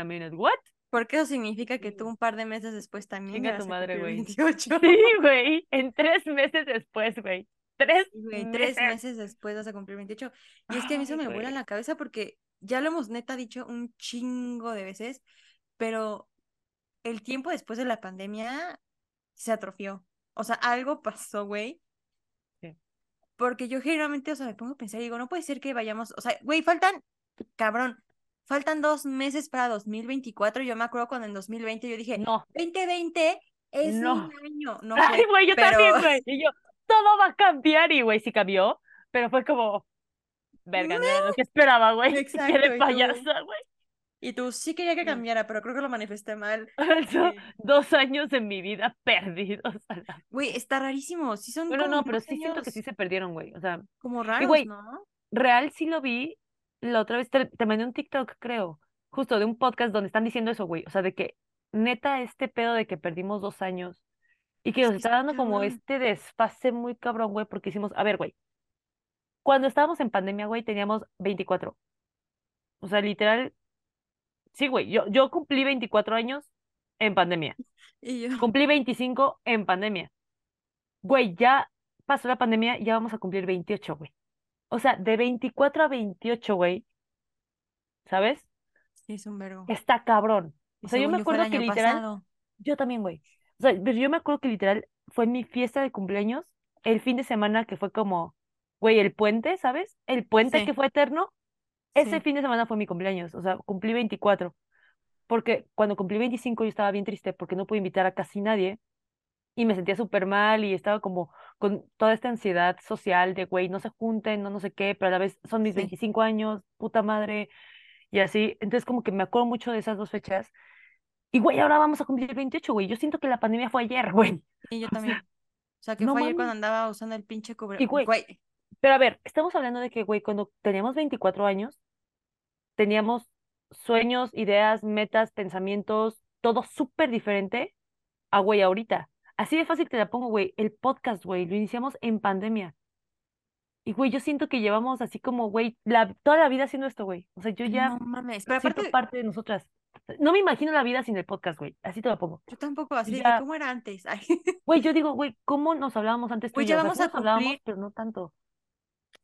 a minute, what? Porque eso significa que tú un par de meses después también ya tu madre, cumplir güey. 28. Sí, güey, en tres meses después, güey. Tres Sí, güey, tres meses. después vas a cumplir 28. Y es que a mí eso me vuela la cabeza porque ya lo hemos neta dicho un chingo de veces, pero el tiempo después de la pandemia se atrofió. O sea, algo pasó, güey. Sí. Porque yo generalmente, o sea, me pongo a pensar y digo, no puede ser que vayamos, o sea, güey, faltan, cabrón, faltan dos meses para 2024. Yo me acuerdo cuando en 2020 yo dije, No, 2020 es No. un año. No güey, yo pero... también, güey. Y yo, todo va a cambiar, y güey, sí cambió, pero fue como, verga, no lo que esperaba, güey. Exacto, Qué y de tú- payasa, güey. Y tú sí quería que cambiara, pero creo que lo manifesté mal. Eso, Sí. dos años de mi vida perdidos. Güey, está rarísimo. Sí son Bueno, como no, pero sí siento que sí se perdieron, güey. O sea, como raros, güey, ¿no? real sí lo vi la otra vez, te, te mandé un TikTok, creo, justo de un podcast donde están diciendo eso, güey. O sea, de que neta este pedo de que perdimos dos años y que nos está dando como este desfase muy cabrón, güey, porque hicimos, a ver, güey, cuando estábamos en pandemia, güey, teníamos 24. O sea, literal, sí, güey, yo, yo cumplí 24 años en pandemia. Y yo, Cumplí 25 en pandemia. Güey, ya pasó la pandemia, ya vamos a cumplir 28, güey. O sea, de 24 a 28, güey, ¿sabes? sí, es un vergo. Está cabrón. O sea, yo me acuerdo que literal, pasado. yo también, güey. O sea, pero yo me acuerdo que literal fue mi fiesta de cumpleaños, el fin de semana que fue como, güey, el puente, ¿sabes? El puente Sí. que fue eterno, ese Sí. fin de semana fue mi cumpleaños, o sea, cumplí 24. Porque cuando cumplí 25 yo estaba bien triste porque no pude invitar a casi nadie y me sentía súper mal y estaba como con toda esta ansiedad social de, güey, no se junten, no no sé qué, pero a la vez son mis Sí. 25 años, puta madre, y así. Entonces como que me acuerdo mucho de esas dos fechas. Y, güey, ahora vamos a cumplir 28, güey. Yo siento que la pandemia fue ayer, güey. Y yo también. O sea, que no fue ayer cuando andaba usando el pinche cubre. Y, güey, Güey, pero a ver, estamos hablando de que, güey, cuando teníamos 24 años, teníamos sueños, ideas, metas, pensamientos, todo súper diferente a, güey, ahorita. Así de fácil te la pongo, güey. El podcast, güey, lo iniciamos en pandemia. Y, güey, yo siento que llevamos así como, güey, la, toda la vida haciendo esto, güey. O sea, yo ya no mames. Pero aparte, parte de nosotras. No me imagino la vida sin el podcast, güey. Así te lo pongo. yo tampoco, así Y de ya, ¿cómo era antes? Ay, güey, yo digo, güey, ¿cómo nos hablábamos antes Güey, ya yo? O sea, vamos a hablábamos, cumplir. pero no tanto.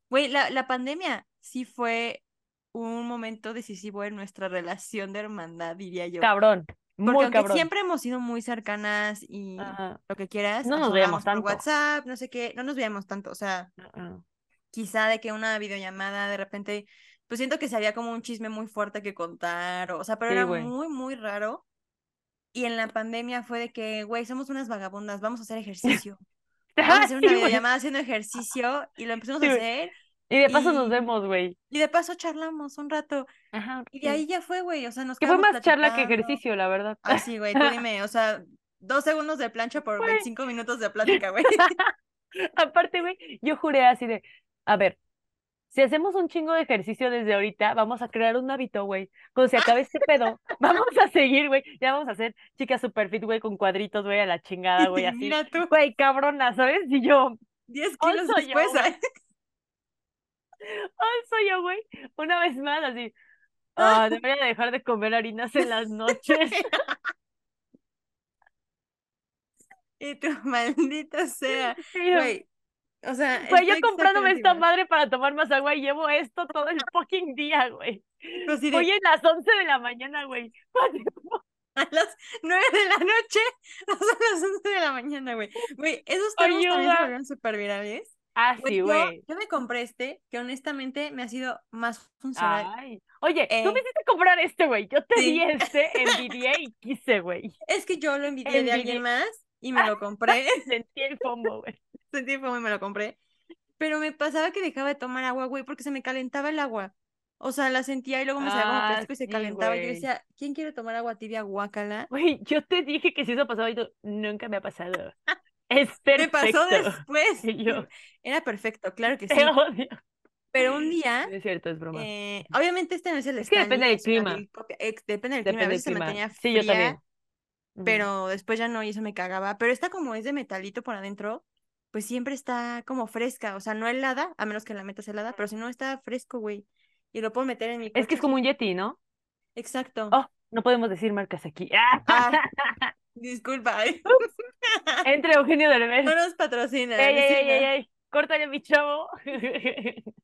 Güey, la, la pandemia sí fue un momento decisivo en nuestra relación de hermandad, diría yo. Cabrón, Porque muy aunque cabrón. siempre hemos sido muy cercanas y Ajá. lo que quieras, No nos veíamos por tanto. WhatsApp, no sé qué, no nos veíamos tanto, o sea, quizá de que una videollamada de repente, pues siento que sería como un chisme muy fuerte que contar, o, sea, pero Sí, era muy, muy raro. Y en la pandemia fue de que, güey, somos unas vagabundas, vamos a hacer ejercicio. Vamos a hacer una sí, haciendo ejercicio y lo empezamos Sí, a hacer Y de paso nos y, vemos, güey. y de paso charlamos un rato. Ajá, Y de sí. ahí ya fue, güey, o sea, nos Que fue más charla que ejercicio, la verdad. Así, güey, tú dime, o sea, dos segundos de plancha por Güey. 25 minutos de plática, güey. Aparte, güey, yo juré así de, a ver, si hacemos un chingo de ejercicio desde ahorita, vamos a crear un hábito, güey. Cuando se acabe este pedo, vamos a seguir, güey. Ya vamos a hacer chicas super fit, güey, con cuadritos, güey, a la chingada, güey, así. Mira tú, Güey, cabrona, ¿sabes? Y yo, 10 kilos yo, después. ay, ay, soy yo, güey. Una vez más, así. Ah, debería dejar de comer harinas en las noches. Y tu maldita sea. Yo, Güey. O sea, Güey, yo comprándome esta madre para tomar más agua y llevo esto todo el fucking día, güey. Así de, Hoy en las 11 de la mañana, güey. a las 9 de la noche, a las 11 de la mañana, güey. Güey, esos termos también se Ayuda. volvieron súper virales. Ah, sí, güey. yo me compré este, que honestamente me ha sido más funcional. Ay. Oye, tú me hiciste comprar este, güey. Yo te sí. di este, envidié y quise, güey. Es que yo lo envidié de alguien Envidié. más y me lo compré. Sentí el fomo, güey. Sentí como y me lo compré. Pero me pasaba que dejaba de tomar agua, güey, porque se me calentaba el agua. O sea, la sentía y luego me salía como Ah, plástico y se sí, calentaba. Y yo decía, ¿quién quiere tomar agua tibia? Guácala. Güey, yo te dije que si eso pasaba y tú, nunca me ha pasado. Es Me perfecto. pasó después. Y yo, Era perfecto, claro que sí. te odio. Pero un día, Es cierto, es broma. eh, obviamente este no es el Es que depende del clima. Ex- depende del clima. A veces se mantenía Sí, yo fría, también. Pero después ya no y eso me cagaba. Pero esta como es de metalito por adentro, pues siempre está como fresca. O sea, no helada, a menos que la metas helada, pero si no está fresco, güey. Y lo puedo meter en mi Es que coche es como un Yeti, ¿no? Exacto. Oh, no podemos decir marcas aquí. Ah, disculpa. Entre Eugenio Derbez. No nos patrocina. Ey, ey, ey, ey, ey. Córtale, mi chavo.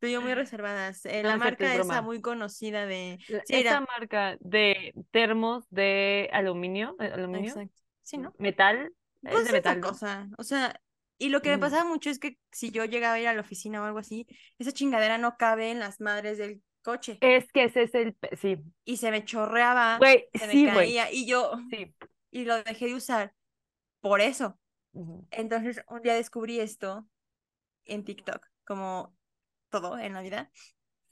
Tú y yo muy reservadas. Eh, No, la cierto, es marca esa muy conocida de. Sí, Esa marca de termos de aluminio, eh, aluminio, Exacto. Sí, ¿no? metal, es Pues de metal, ¿no? cosa. O sea, y lo que me Mm. pasaba mucho es que si yo llegaba a ir a la oficina o algo así, esa chingadera no cabe en las madres del coche. Es que ese es el, sí, Y se me chorreaba, güey, se me sí, caía. Y yo, sí. y lo dejé de usar por eso. Ujú. Entonces, un día descubrí esto en TikTok, como todo en la vida.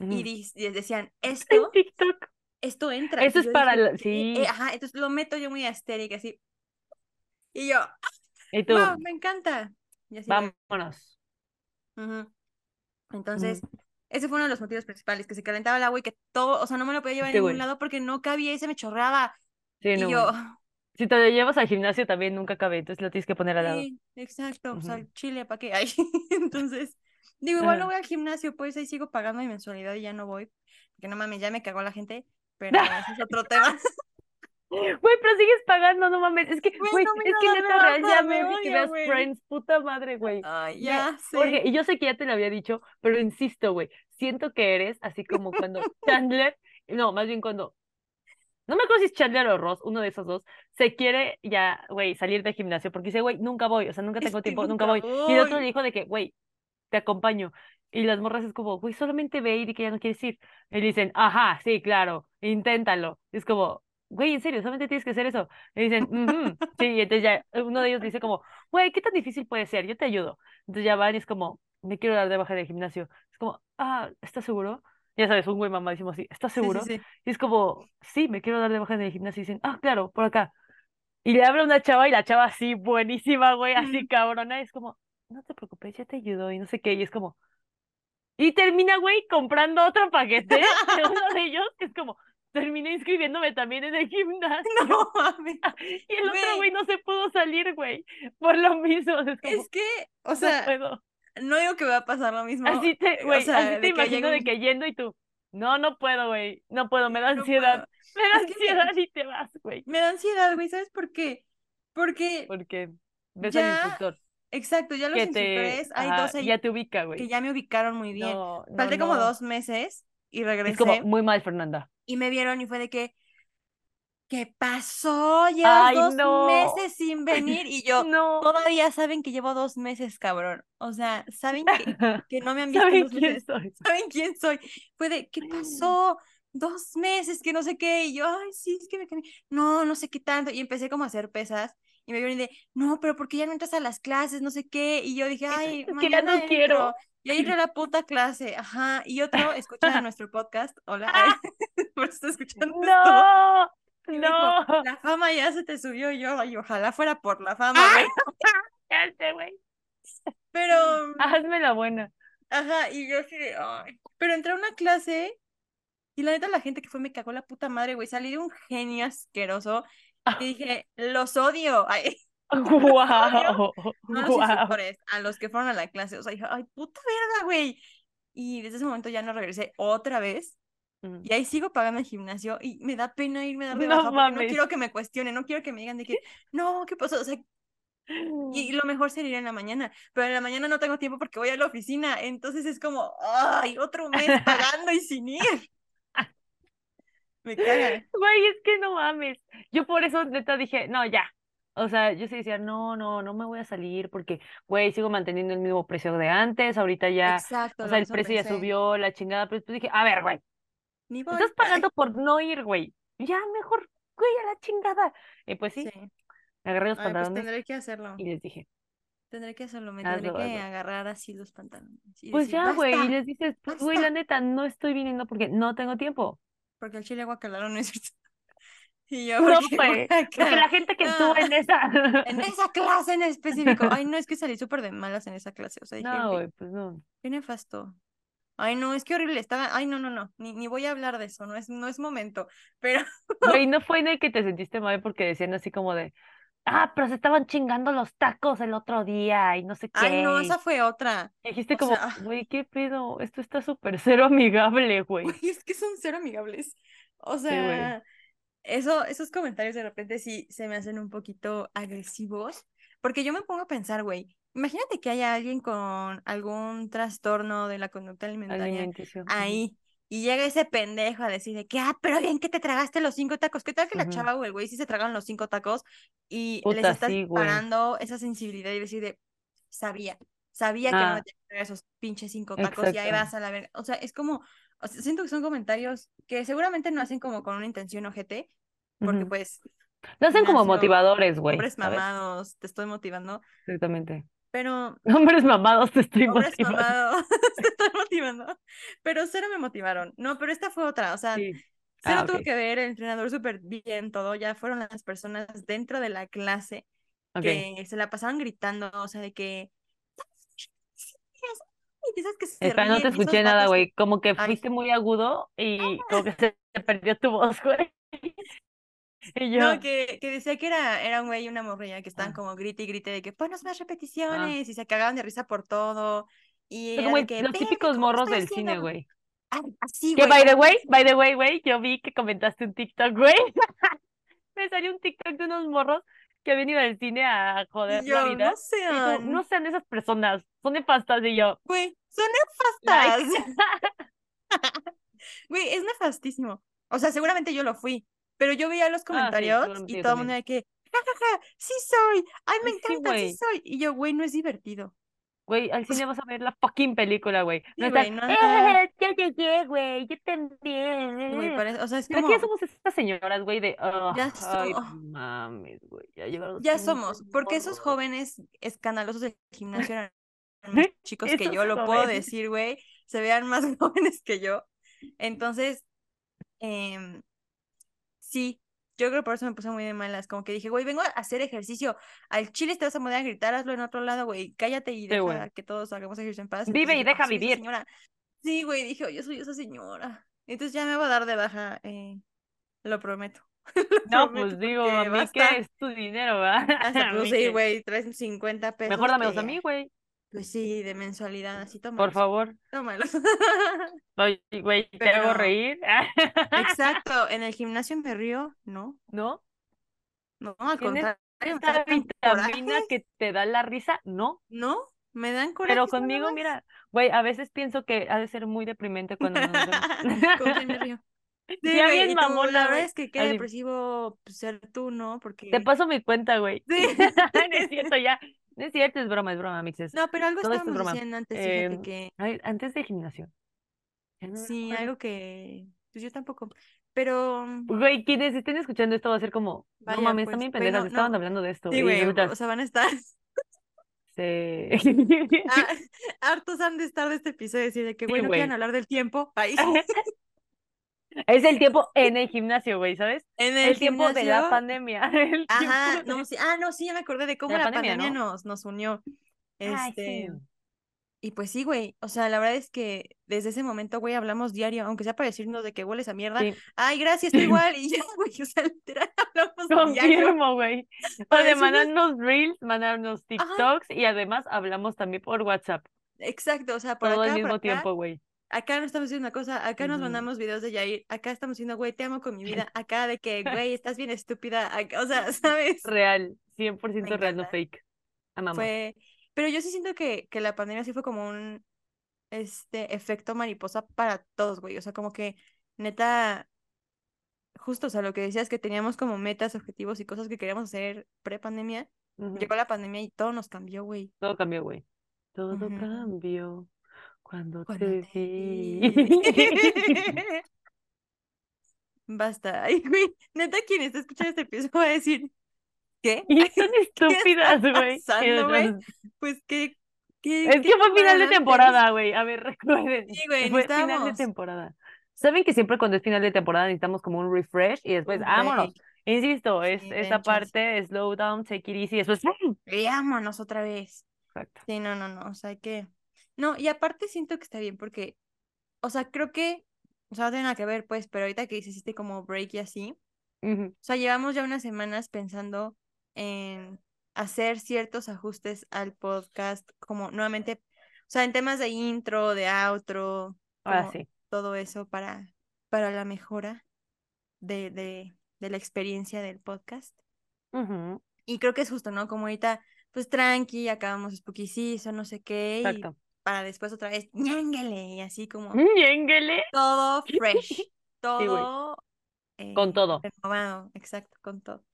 Y di- y decían, En esto, TikTok. esto entra. Eso es para dije, la- sí. Eh, ajá, entonces lo meto yo muy astérica, así. Y yo, Y tú, wow, me encanta. Y así vámonos. Entonces, ese fue uno de los motivos principales, que se calentaba el agua y que todo, o sea, no me lo podía llevar a Sí, ningún güey. lado porque no cabía y se me chorreaba. Sí, Y no, yo. Si te lo llevas al gimnasio también nunca cabe, entonces lo tienes que poner al lado. sí, exacto, Ujú. al chile, ¿para qué? Ay, entonces, digo, igual no voy al gimnasio, pues ahí sigo pagando mi mensualidad y ya no voy, porque no mames, ya me cagó la gente, pero ese es otro tema. Güey, pero sigues pagando, no mames. Es que, Güey, no es que neta de real, ya me vi que veas. Friends, puta madre, güey. Ay, Ve, ya sé. Jorge, y yo sé que ya te lo había dicho, pero insisto, güey, siento que eres así como cuando Chandler, no, más bien cuando, no me acuerdo si es Chandler o Ross, uno de esos dos, se quiere ya, güey, salir del gimnasio, porque dice, güey, nunca voy, o sea, nunca Es tengo que tiempo, nunca voy. nunca Y el otro voy. le dijo de que, güey, te acompaño. Y las morras es como, güey, solamente ve y di que ya no quieres ir. Y dicen, ajá, sí, claro, inténtalo. Y es como, güey, en serio, solamente tienes que hacer eso. Y dicen, "Ujú". Sí, y entonces ya uno de ellos dice como, güey, ¿qué tan difícil puede ser? Yo te ayudo. Entonces ya van y es como, me quiero dar de baja del gimnasio. Es como, ah, ¿estás seguro? Ya sabes, un güey mamadísimo así, ¿estás Sí, sí, seguro? sí. Y es como, sí, me quiero dar de baja del gimnasio. Y dicen, ah, claro, por acá. Y le habla una chava y la chava así, buenísima, güey, así Mm. cabrona. Y es como, no te preocupes, ya te ayudo y no sé qué. Y es como, y termina, güey, comprando otro paquete de uno de ellos, que es como, terminé inscribiéndome también en el gimnasio. No mames. Y el otro, Güey. no se pudo salir, güey, por lo mismo. Es como, Es que, o no sea, puedo. no digo que va a pasar lo mismo. Así te, eh, o güey, sea, así te que imagino de que yendo y tú, no, no puedo, güey, no puedo, me da no ansiedad, puedo. me da Es que me- ansiedad y te vas, güey. Me da ansiedad, güey, ¿sabes por qué? Porque, Porque ves al Ya instructor exacto, ya los que te, instructores, hay ajá, dos ahí ya te ubica, que güey. ya me ubicaron muy bien. No, no, Falté como no. dos meses y Es regresé como muy mal, Fernanda. Y me vieron y fue de que, ¿qué pasó? Llevas Ay, dos no. meses sin venir y yo, No. todavía saben que llevo dos meses, cabrón. O sea, saben que, que no me han visto en ¿Saben dos quién meses. soy? ¿Saben quién soy? Fue de, ¿qué pasó? Dos meses, que no sé qué. Y yo, ay, sí, es que me. No, no sé qué tanto. Y empecé como a hacer pesas. Y me vieron de, no, pero ¿por qué ya no entras a las clases? No sé qué. Y yo dije, ay, Es que ya no quiero. Y ahí a la puta clase. Ajá. Y otro escucha nuestro podcast. Hola. por eso está escuchando esto. No, Y dijo, no. la fama ya se te subió. Y yo, ay, ojalá fuera por la fama, güey. Güey. Pero, Hazme la buena. Ajá, y yo así de, ay. Pero entré a una clase y la neta la gente que fue me cagó la puta madre, güey. Salí de un genio asqueroso y dije, los odio. Ay, ¡Guau! no a los a los que fueron a la clase. O sea, dije, ay, puta verga, güey. Y desde ese momento ya no regresé otra vez. Mm. Y ahí sigo pagando el gimnasio y me da pena irme de No baja no quiero que me cuestionen, no quiero que me digan de que, no, ¿qué pasó? O sea, y lo mejor sería ir en la mañana, pero en la mañana no tengo tiempo porque voy a la oficina, entonces es como, ay, otro mes pagando y sin ir. Me caga. Güey, es que no mames. Yo por eso neta dije, no, ya. O sea, yo sí decía, no, no, no me voy a salir porque, güey, sigo manteniendo el mismo precio de antes, ahorita ya, Exacto, o sea, el precio ya subió, la chingada, pero después dije, a ver, güey, Ni voy. estás pagando por no ir, güey. Ya mejor, güey, a la chingada. Y pues sí, Sí. me agarré los Ay, pues pantalones tendré que hacerlo. y les dije, Tendré que hacerlo, me Hazlo, tendré que hazlo. agarrar así los pantalones. y pues decir, ya, güey, y les dices, pues, güey, la neta, no estoy viniendo porque no tengo tiempo. Porque el chile guacalaro no es cierto. Y yo, No, porque güey, porque la gente que estuvo en esa. En esa clase en específico. Ay, no, es que salí súper de malas en esa clase. O sea, dije, No, "Güey, güey, pues no. qué nefasto. Ay, no, es que horrible. Estaba, ay, no, no, no. Ni, ni voy a hablar de eso. No es, no es momento. Pero, Güey, no fue en el que te sentiste mal porque decían así como de, ah, pero se estaban chingando los tacos el otro día y no sé qué. ay, no, esa fue otra. Dijiste o como, sea, güey, ¿qué pedo? Esto está súper cero amigable, güey. Es que son cero amigables. O Sí, sea, eso, esos comentarios de repente sí se me hacen un poquito agresivos. Porque yo me pongo a pensar, güey. Imagínate que haya alguien con algún trastorno de la conducta alimentaria ahí y llega ese pendejo a decir de que, ah, pero bien que te tragaste los cinco tacos. ¿Qué tal que la chava o el güey sí se tragan los cinco tacos y les Puta, está sí, esa sensibilidad y decir de, sabía, sabía que no me Ah, tenía que tragar esos pinches cinco tacos y ahí vas a la verga. O sea, es como, o sea, siento que son comentarios que seguramente no hacen como con una intención ojete, porque pues, Lo hacen como motivadores, güey, hombres mamados, te estoy motivando, Exactamente. Pero Hombres mamados te estoy hombres motivando. mamados, te estoy motivando, pero cero me motivaron. No, pero esta fue otra, o sea, Sí. cero Ah, tuvo que ver, el entrenador súper bien, todo, ya fueron las personas dentro de la clase que se la pasaban gritando, o sea, de que... Que se Espera, no te escuché nada, güey. Como que Ay. fuiste muy agudo y como que se perdió tu voz, güey. Y yo, No, que, que decía que era, era un güey y una morrilla que estaban Ah. como grite y grite de que ponos más ah. repeticiones y se cagaban de risa por todo. Y como el- que, los "Verga, típicos ¿cómo lo morros del cine, haciendo?". güey. Ah, así, Que by the way, by the way, güey, yo vi que comentaste un TikTok, güey. Me salió un TikTok de unos morros que habían ido al cine a joder la vida. no sean, no sean esas personas, son nefastas. Y yo, güey, son nefastas. Güey, es nefastísimo. O sea, seguramente yo lo fui, pero yo veía los Ah, sí, comentarios y yo todo el mundo también. de que, jajaja, sí soy, ay, me Ay, sí, encanta, sí soy. Y yo, güey, no es divertido. Güey, al cine vas a ver la fucking película, güey. Sí, No güey, no ¡eh! Ya llegué, güey, yo Sí, güey, también. parece, o sea, es ¿Será que ya como, somos estas señoras, güey, de, "Ah, ya ay, somos. mames, güey, ya llegaron Ya somos, porque esos morros"? jóvenes escandalosos del gimnasio eran más chicos que yo, lo puedo decir, güey, se vean más jóvenes que yo. Entonces, em, sí, yo creo que por eso me puse muy de malas, como que dije, güey, vengo a hacer ejercicio, al chile te vas a poner a gritar, hazlo en otro lado, güey, cállate y deja que todos hagamos ejercicio en paz. Vive Entonces y deja "Ah, soy esa vivir. señora. Sí, güey, dije, "Oh, yo soy esa señora. Entonces ya me voy a dar de baja, eh, lo prometo. Lo No, pues digo, a mí que es tu dinero, ¿verdad? Hasta A pues sí, güey, traes 50 pesos. Mejor dámelos a que- mí, güey, Pues sí, de mensualidad, así por tómalos. favor. Tómalos. Oye, güey, te hago reír. Exacto, en el gimnasio me río, ¿no? ¿No? No, al ¿Tienes contrario, esta vitamina que te da la risa? No. No, me dan coraje. Pero conmigo, mira, güey, a veces pienso que ha de ser muy deprimente cuando nos vemos. ¿Con quién me río? Sí, Ya bien mamona, la verdad es que qué depresivo ser tú, ¿no? Porque... Te paso mi cuenta, güey. Sí. no es cierto, ya. No es cierto, es broma, es broma, mixes. No, pero algo Todo es estábamos diciendo antes, fíjate Em, que... Ay, antes de gimnasio. No Sí, algo que... Pues yo tampoco. Pero... Güey, quienes estén escuchando esto va a ser como, no Vaya, mames, pues, también pendejas, no, estaban no. hablando de esto. Sí, güey, o sea, van a estar... se... Ah, hartos han de estar de este episodio y decir de que, Sí, no güey. quieren hablar del tiempo. Ahí. Es el tiempo en el gimnasio, güey, ¿sabes? En El, el, tiempo de la pandemia. Ajá, no, sí, ah, no, sí, ya me acordé de cómo la la, pandemia, pandemia, ¿no? nos, nos unió. Ay, Este, sí. Y pues sí, güey, o sea, la verdad es que desde ese momento, güey, hablamos diario, aunque sea para decirnos de que hueles a mierda. Sí. Ay, gracias, tú igual. Y ya, güey, o sea, literal hablamos. Confirmo, güey. O de mandarnos reels, mandarnos TikToks y además hablamos también por WhatsApp. Exacto, o sea, por Todo acá, al por mismo acá, tiempo, güey. Acá nos estamos diciendo una cosa, acá nos mandamos videos de Yair, acá estamos diciendo, güey, te amo con mi vida, acá de que, güey, estás bien estúpida, acá, o sea, ¿sabes? Real, 100% Me real, no fake. Amamos. Fue, pero yo sí siento que, que la pandemia sí fue como un, este, efecto mariposa para todos, güey, o sea, como que, neta, justo, o sea, lo que decías que teníamos como metas, objetivos y cosas que queríamos hacer pre-pandemia, llegó la pandemia y todo nos cambió, güey. Todo cambió, güey. Todo cambió cuando, Cuando te te vi. vi. Basta. Ay, güey, neta, quien está escuchando este episodio va a decir, ¿qué? Y son ¿Qué está estúpidas, güey. Pues, ¿qué? qué Es qué que fue final de temporada, güey. A ver, recuerden. Sí, güey, Fue final de temporada. Saben que siempre cuando es final de temporada necesitamos como un refresh y después, un vámonos. Insisto, es Sí, esa parte, slow down, take it easy, después, vámonos otra vez. Exacto. Sí, no, no, no, o sea, hay que... No, y aparte siento que está bien porque, o sea, creo que, o sea, no tiene nada que ver, pues, pero ahorita que hiciste como break y así. O sea, llevamos ya unas semanas pensando en hacer ciertos ajustes al podcast, como nuevamente, o sea, en temas de intro, de outro, Ahora sí. todo eso para, para la mejora de, de, de la experiencia del podcast. Y creo que es justo, ¿no? Como ahorita, pues tranqui, acabamos Spooky Season, no sé qué, y Exacto. Para después otra vez, ñánguele, y así como Ñénguele. todo fresh, todo Con eh, todo. renovado, exacto, con todo.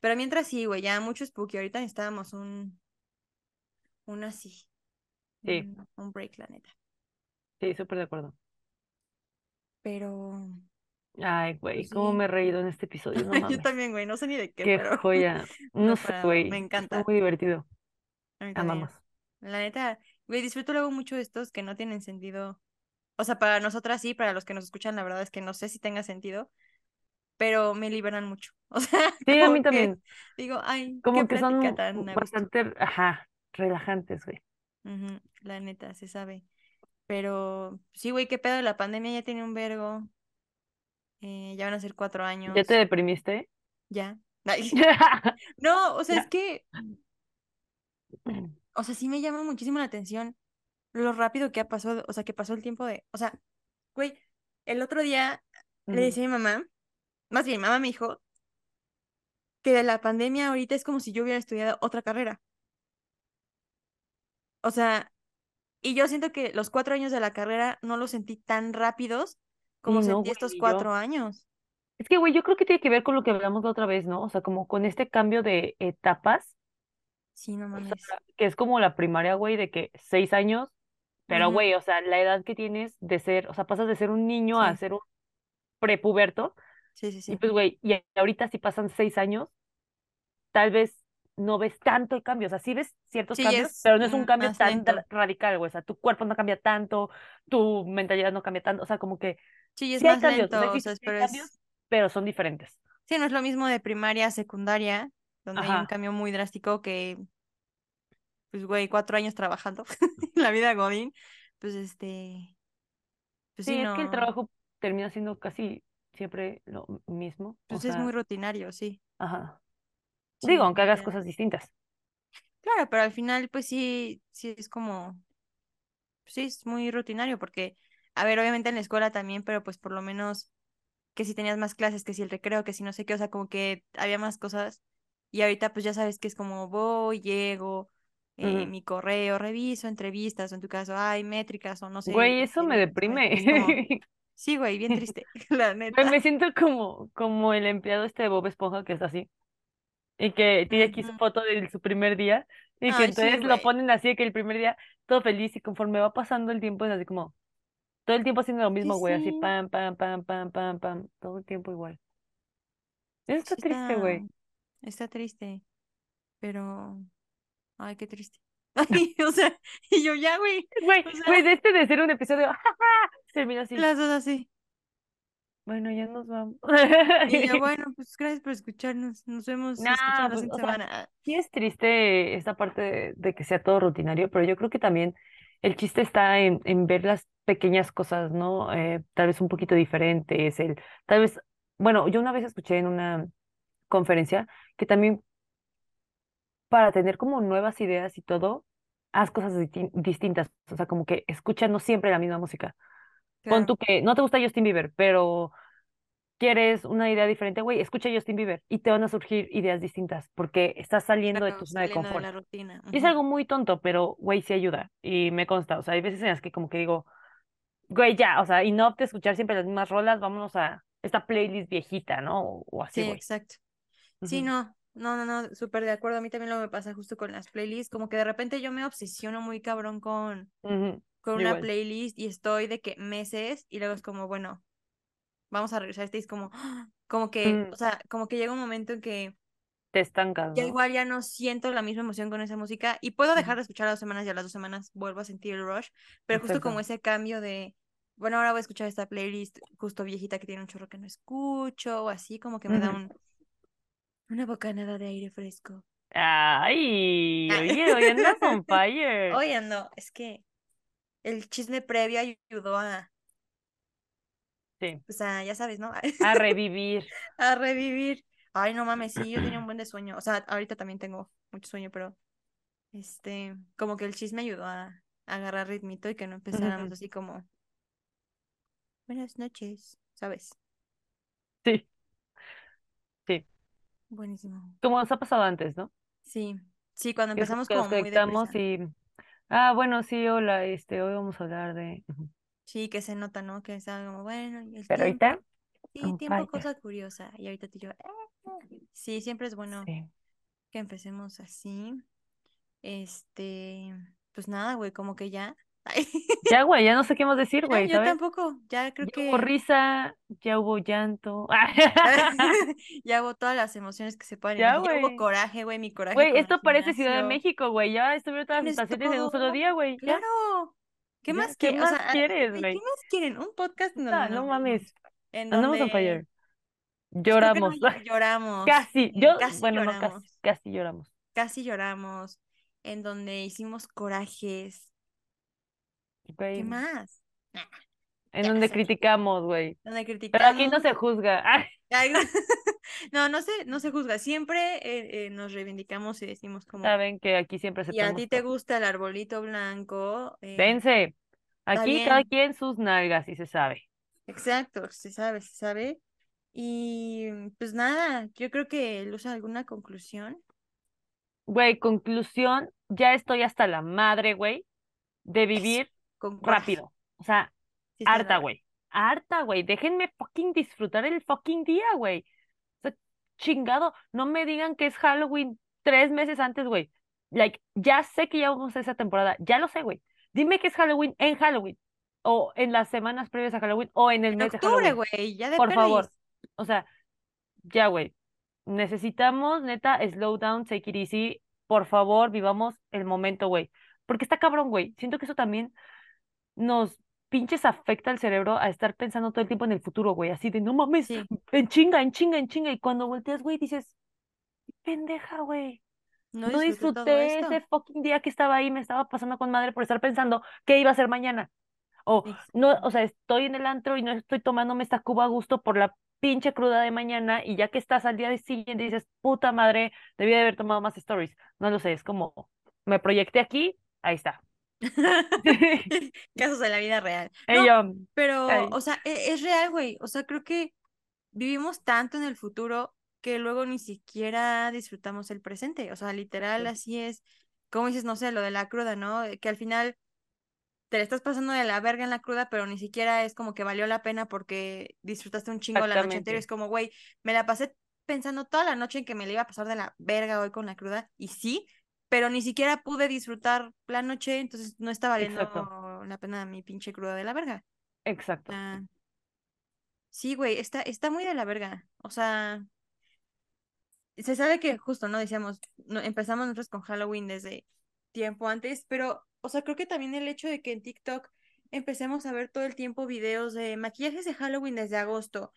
Pero mientras sí, güey, ya mucho spooky. Ahorita necesitábamos un, un así, Sí. un, un break, la neta. Sí, súper de acuerdo. Pero Ay, güey, Pues cómo me he reído en este episodio, no yo también, güey, no sé ni de qué, Qué pero joya. no sé, güey. me encanta. muy divertido. Amamos. La neta, güey, disfruto luego mucho de estos que no tienen sentido. O sea, para nosotras sí, para los que nos escuchan, la verdad es que no sé si tenga sentido, pero me liberan mucho. O sea, Sí, a mí también. digo, ay, Como qué que son tan bastante, ajá, relajantes, güey. La neta, se sabe. Pero sí, güey, qué pedo de la pandemia, ya tiene un vergo. Eh, ya van a ser cuatro años. ¿Ya te deprimiste? Ya. No, o sea, es que, o sea, sí me llama muchísimo la atención lo rápido que ha pasado, o sea, que pasó el tiempo de, o sea, güey, el otro día le decía a mi mamá, más bien, mamá me dijo que de la pandemia ahorita es como si yo hubiera estudiado otra carrera. O sea, y yo siento que los cuatro años de la carrera no los sentí tan rápidos como no, sentí güey, estos yo. cuatro años. Es que, güey, yo creo que tiene que ver con lo que hablamos la otra vez, ¿no? O sea, como con este cambio de etapas, Sí, no o sea, mames. que es como la primaria, güey, de que seis años, pero, güey, o sea, la edad que tienes de ser, o sea, pasas de ser un niño a ser un prepuberto, sí, sí, y sí. pues, güey, y ahorita si pasan seis años, tal vez no ves tanto el cambio, o sea, sí ves ciertos Sí, cambios, es pero no es un cambio tan lento. radical, güey, o sea, tu cuerpo no cambia tanto, tu mentalidad no cambia tanto, o sea, como que Sí, es sí hay más cambios, o sea, lento, o sí, sea, hay pero cambios, es, pero son diferentes. sí, no es lo mismo de primaria a secundaria, donde hay un cambio muy drástico que, pues, güey, cuatro años trabajando en la vida Godín, pues, este, pues Sí, sí, es que el trabajo termina siendo casi siempre lo mismo, o pues es muy rutinario, sí, ajá. sí, Digo, aunque hagas cosas distintas. Claro, pero al final, pues sí, sí es como, sí, es muy rutinario, porque, a ver, obviamente en la escuela también, pero pues por lo menos que si tenías más clases, que si el recreo, que si no sé qué, o sea, como que había más cosas. Y ahorita pues ya sabes que es como voy, llego, eh, mi correo, reviso entrevistas, o en tu caso hay métricas, o no sé, Güey, eso me este, exámenes. Es como, deprime. sí, güey, bien triste, la Güey, neta. me siento como, como el empleado este de Bob Esponja que es así. Y que tiene aquí su foto de su primer día. Y que sí, entonces lo ponen así que el primer día todo feliz y conforme va pasando el tiempo es así como todo el tiempo haciendo lo Sí, mismo, güey, así sí, pam, pam, pam, pam, pam, pam, todo el tiempo igual. Eso está triste, güey. Está triste, pero, ay, qué triste. Ay, o sea, y yo ya, güey, Güey, o sea, güey, de este de ser un episodio, ¡jaja! termina así. las dos así. Bueno, ya nos vamos. Y bueno, pues gracias por escucharnos, nos vemos, la pues, sea, semana. sí es triste esta parte de, de que sea todo rutinario, pero yo creo que también el chiste está en, en ver las pequeñas cosas, ¿no? Eh, tal vez un poquito diferentes, el, tal vez, bueno, yo una vez escuché en una conferencia que también para tener como nuevas ideas y todo, haz cosas disti- distintas, o sea, como que escucha no siempre la misma música. Pon Claro, tú que no te gusta Justin Bieber, pero quieres una idea diferente, güey, escucha Justin Bieber y te van a surgir ideas distintas porque estás saliendo de tu zona de de confort. la rutina. Y es algo muy tonto, pero, güey, sí ayuda y me consta, o sea, hay veces en las que como que digo, güey, ya, o sea, y no de escuchar siempre las mismas rolas, vámonos a esta playlist viejita, ¿no? O, o así, Sí, exacto. Sí, no, no, no, no, súper de acuerdo. A mí también lo me pasa justo con las playlists, como que de repente yo me obsesiono muy cabrón con, con una igual. playlist y estoy de que meses y luego es como, bueno, vamos a regresar a este y es como, como que, Mm, o sea, como que llega un momento en que te estancas, ya ¿no? igual ya no siento la misma emoción con esa música y puedo dejar de escuchar a dos semanas y a las dos semanas vuelvo a sentir el rush, pero justo como ese cambio de, bueno, ahora voy a escuchar esta playlist justo viejita que tiene un chorro que no escucho o así, como que me da un, una bocanada de aire fresco. Ay, oye, hoy andas on fire. Oye, no, es que el chisme previo ayudó a, Sí, pues a, ya sabes, ¿no? a revivir. A revivir. Ay, no mames, sí, yo tenía un buen de sueño. O sea, ahorita también tengo mucho sueño, pero este, como que el chisme ayudó a, a agarrar ritmito y que no empezáramos así como, buenas noches, ¿sabes? Sí. Buenísimo. Como nos ha pasado antes, ¿no? Sí, sí, cuando Que empezamos que nos como muy conectamos deprisa. y, ah, bueno, sí, hola, este, hoy vamos a hablar de... Ujú. Sí, que se nota, ¿no? Que está como, bueno, y el Pero ahorita, tiempo. Sí, on tiempo, cosa curiosa. Y ahorita tú y yo, "Ah". Sí, siempre es bueno Sí. que empecemos así. Este, pues nada, güey, como que ya. Ya, güey, ya no sé qué más decir, güey, yo ¿sabes? tampoco, ya creo Ya hubo que risa, ya hubo llanto. ya hubo todas las emociones que se puedan Ya. Ya hubo coraje, güey, mi coraje Güey, esto parece Ciudad de. México, güey. Ya estuvieron todas las estaciones en un solo día, güey. Claro. ¿Qué más ¿Qué o más sea, quieres, güey, ¿qué más quieren? Un podcast No, no mames. en Andamos on donde, fire. que no Lloramos. ll- lloramos, Casi. Yo, casi bueno, no casi. Casi lloramos. casi lloramos, en donde hicimos corajes. ¿Qué Güey. más? Ah, En donde se criticamos, güey. Donde Pero aquí no se juzga. Ay, No, no se, no se juzga. Siempre eh, eh, nos reivindicamos y decimos como, saben que aquí siempre si a aceptamos ti te gusta el arbolito blanco, eh, Dense. Aquí cada quien sus nalgas, y se sabe. Exacto, se sabe, se sabe. Y pues nada, yo creo que usa alguna conclusión. Güey, conclusión, ya estoy hasta la madre, güey, de vivir con rápido. O sea, Sí harta, güey. Harta, güey. Déjenme fucking disfrutar el fucking día, güey. O sea, chingado. No me digan que es Halloween tres meses antes, güey. Like, ya sé que ya vamos a esa temporada. Ya lo sé, güey. Dime que es Halloween en Halloween. O en las semanas previas a Halloween. O en el En mes de octubre, Halloween. güey, ya de Por favor. O sea, ya, güey. Necesitamos, neta, slow down, take it easy. Por favor, vivamos el momento, güey. Porque está cabrón, güey. Siento que eso también nos pinches afecta al cerebro a estar pensando todo el tiempo en el futuro, güey. Así de, no mames, Sí, en chinga, en chinga, en chinga. Y cuando volteas, güey, dices, pendeja, güey. no No disfruté ese fucking día que estaba ahí, me estaba pasando con madre por estar pensando qué iba a hacer mañana. O no, o sea, estoy en el antro y no estoy tomándome esta cuba a gusto por la pinche cruda de mañana y ya que estás al día siguiente dices, puta madre, debí de haber tomado más stories. No lo sé, es como, me proyecté aquí, ahí está. Casos de la vida real. No, yo, pero, ay, o sea, e- es real, güey. O sea, creo que vivimos tanto en el futuro que luego ni siquiera disfrutamos el presente. O sea, literal, así es. Como dices, no sé, lo de la cruda, ¿no? Que al final te le estás pasando de la verga en la cruda, pero ni siquiera es como que valió la pena porque disfrutaste un chingo la noche anterior. exactamente, Es como, güey, me la pasé pensando toda la noche en que me le iba a pasar de la verga hoy con la cruda. Y sí, pero ni siquiera pude disfrutar la noche, entonces no está valiendo exacto, la pena mi pinche cruda de la verga. exacto. Ah, sí, güey, está, está muy de la verga. O sea, se sabe que justo, ¿no? Decíamos, no, empezamos nosotros con Halloween desde tiempo antes, pero, o sea, creo que también el hecho de que en TikTok empecemos a ver todo el tiempo videos de maquillajes de Halloween desde agosto,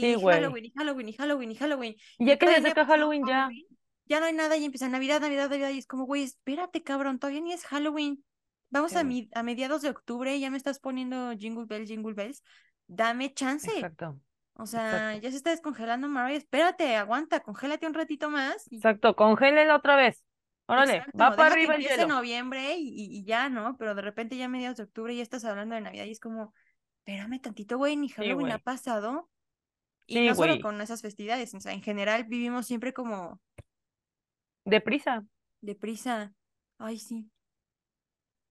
Sí, y güey. Halloween, y Halloween, y Halloween, y Halloween, Y ya que se acerca pasado Halloween ya, Halloween, ya no hay nada y empieza Navidad, Navidad, Navidad, y es como, güey, espérate, cabrón, todavía ni es Halloween. Vamos Sí, a, mi- a mediados de octubre y ya me estás poniendo Jingle Bells, Jingle Bells. Dame chance. Exacto. O sea, Exacto. ya se está descongelando Mariah. Espérate, aguanta, congélate un ratito más. Y... Exacto. Congélela otra vez. Órale, Exacto, va para arriba el noviembre y, y- y ya, ¿no? Pero de repente ya a mediados de octubre ya estás hablando de Navidad y es como, espérame tantito, güey, ni Sí, Halloween ha pasado. Y Sí, no solo con esas festividades, o sea, en general vivimos siempre como Deprisa. deprisa. Ay, sí.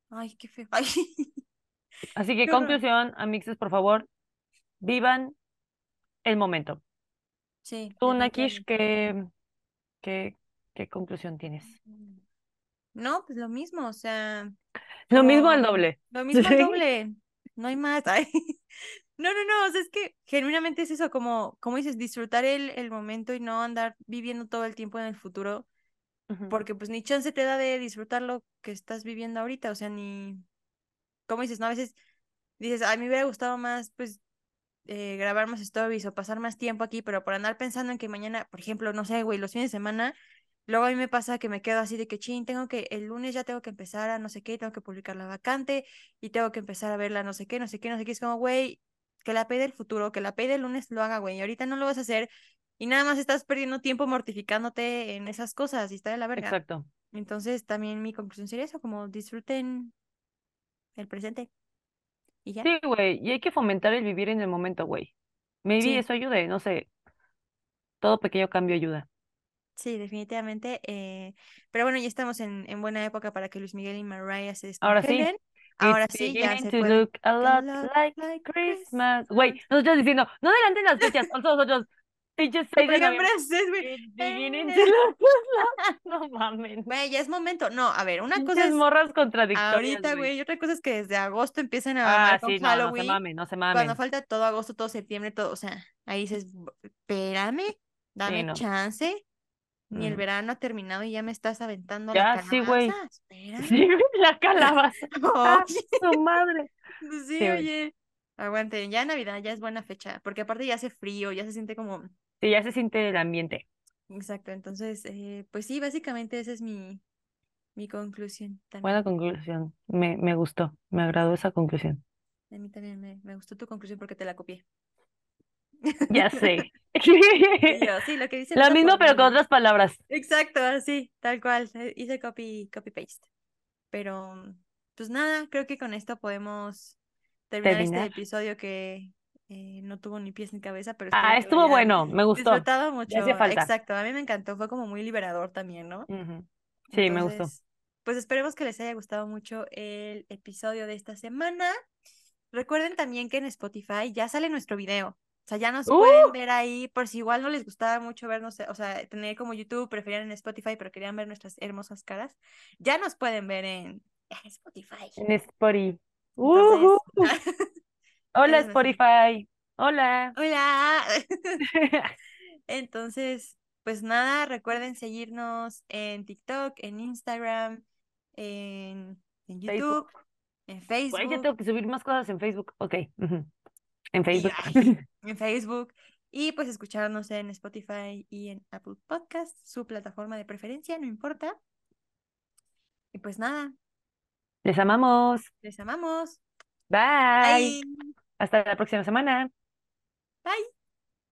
Ay, qué feo. Ay, Así que conclusión, amixes, por favor, vivan el momento. Sí, Tú, Nakish. ¿qué, qué, qué conclusión tienes? No, pues lo mismo, o sea, Lo mismo al doble. lo mismo al doble, no hay más. Ay. No, no, no, o sea, es que genuinamente es eso, como, como dices, disfrutar el, el momento y no andar viviendo todo el tiempo en el futuro, Porque pues ni chance te da de disfrutar lo que estás viviendo ahorita, o sea, ni, como dices, ¿no? A veces dices, ay, me hubiera gustado más, pues, eh, grabar más stories o pasar más tiempo aquí, pero por andar pensando en que mañana, por ejemplo, no sé, güey, los fines de semana, luego a mí me pasa que me quedo así de que, chin, tengo que, el lunes ya tengo que empezar a no sé qué, tengo que publicar la vacante y tengo que empezar a verla no sé qué, no sé qué, no sé qué, es como, güey, que la pay del futuro, que la pay del lunes lo haga, güey, y ahorita no lo vas a hacer y nada más estás perdiendo tiempo mortificándote en esas cosas y está de la verga. Exacto. Entonces, también mi conclusión sería eso, como disfruten el presente y ya. Sí, güey. Y hay que fomentar el vivir en el momento, güey. Maybe Sí. eso ayude, no sé. Todo pequeño cambio ayuda. Sí, definitivamente. eh, pero bueno, ya estamos en, en buena época para que Luis Miguel y Mariah se Ahora sí. Ahora It's sí, ya se to puede. look a lot like Christmas. Güey, nosotros diciendo, no adelanten las fechas. Nosotros, nosotros, pinches 6 de noviembre. a lot. No mames. Güey, ya es momento. No, a ver, una cosa es morras contradictorias, ahorita, güey. y otra cosa es que desde agosto empiezan a Ah, mamar con sí, no, no se Halloween. mamen, no se Cuando mamen. falta todo agosto, todo septiembre, todo, o sea, ahí dices, espérame, dame no. chance. Ni el Mm. verano ha terminado y ya me estás aventando Ya, la sí, güey. calabaza. Sí, güey, la calabaza. Ah, Oye. su madre. Sí, Sí, oye. Aguante, ya Navidad ya es buena fecha, porque aparte ya hace frío, ya se siente como... Sí, ya se siente el ambiente. Exacto, entonces, eh, pues sí, básicamente esa es mi, mi conclusión también. Buena conclusión. Me, me gustó. Me agradó esa conclusión. A mí también me, me gustó tu conclusión porque te la copié. Ya sé. Yo, sí, lo que dice Lo mismo, pero con otras palabras. Exacto, así, tal cual. eh, Hice copy, copy paste. Pero, pues nada, creo que con esto podemos terminar este episodio que eh, no tuvo ni pies ni cabeza, pero Ah, estuvo bueno, me gustó. disfrutado mucho. Falta. Exacto, a mí me encantó, fue como muy liberador también, ¿no? Sí, me gustó. Pues esperemos que les haya gustado mucho el episodio de esta semana. Recuerden también que en Spotify ya sale nuestro video. O sea, ya nos ¡Uh! pueden ver ahí, por si igual no les gustaba mucho vernos, o sea, tener como YouTube, preferían en Spotify, pero querían ver nuestras hermosas caras. Ya nos pueden ver en, en Spotify. En Spotify. Entonces, Ujú. Hola, Spotify. Hola. hola. Entonces, pues nada, recuerden seguirnos en TikTok, en Instagram, en, en YouTube, Facebook. en Güey, ya Facebook, tengo que subir más cosas en Facebook. Ok. En Facebook. en Facebook, y pues escucharnos en Spotify y en Apple Podcast, su plataforma de preferencia, no importa. Y pues nada, Les amamos. les amamos. Bye. Bye. Hasta la próxima semana. Bye.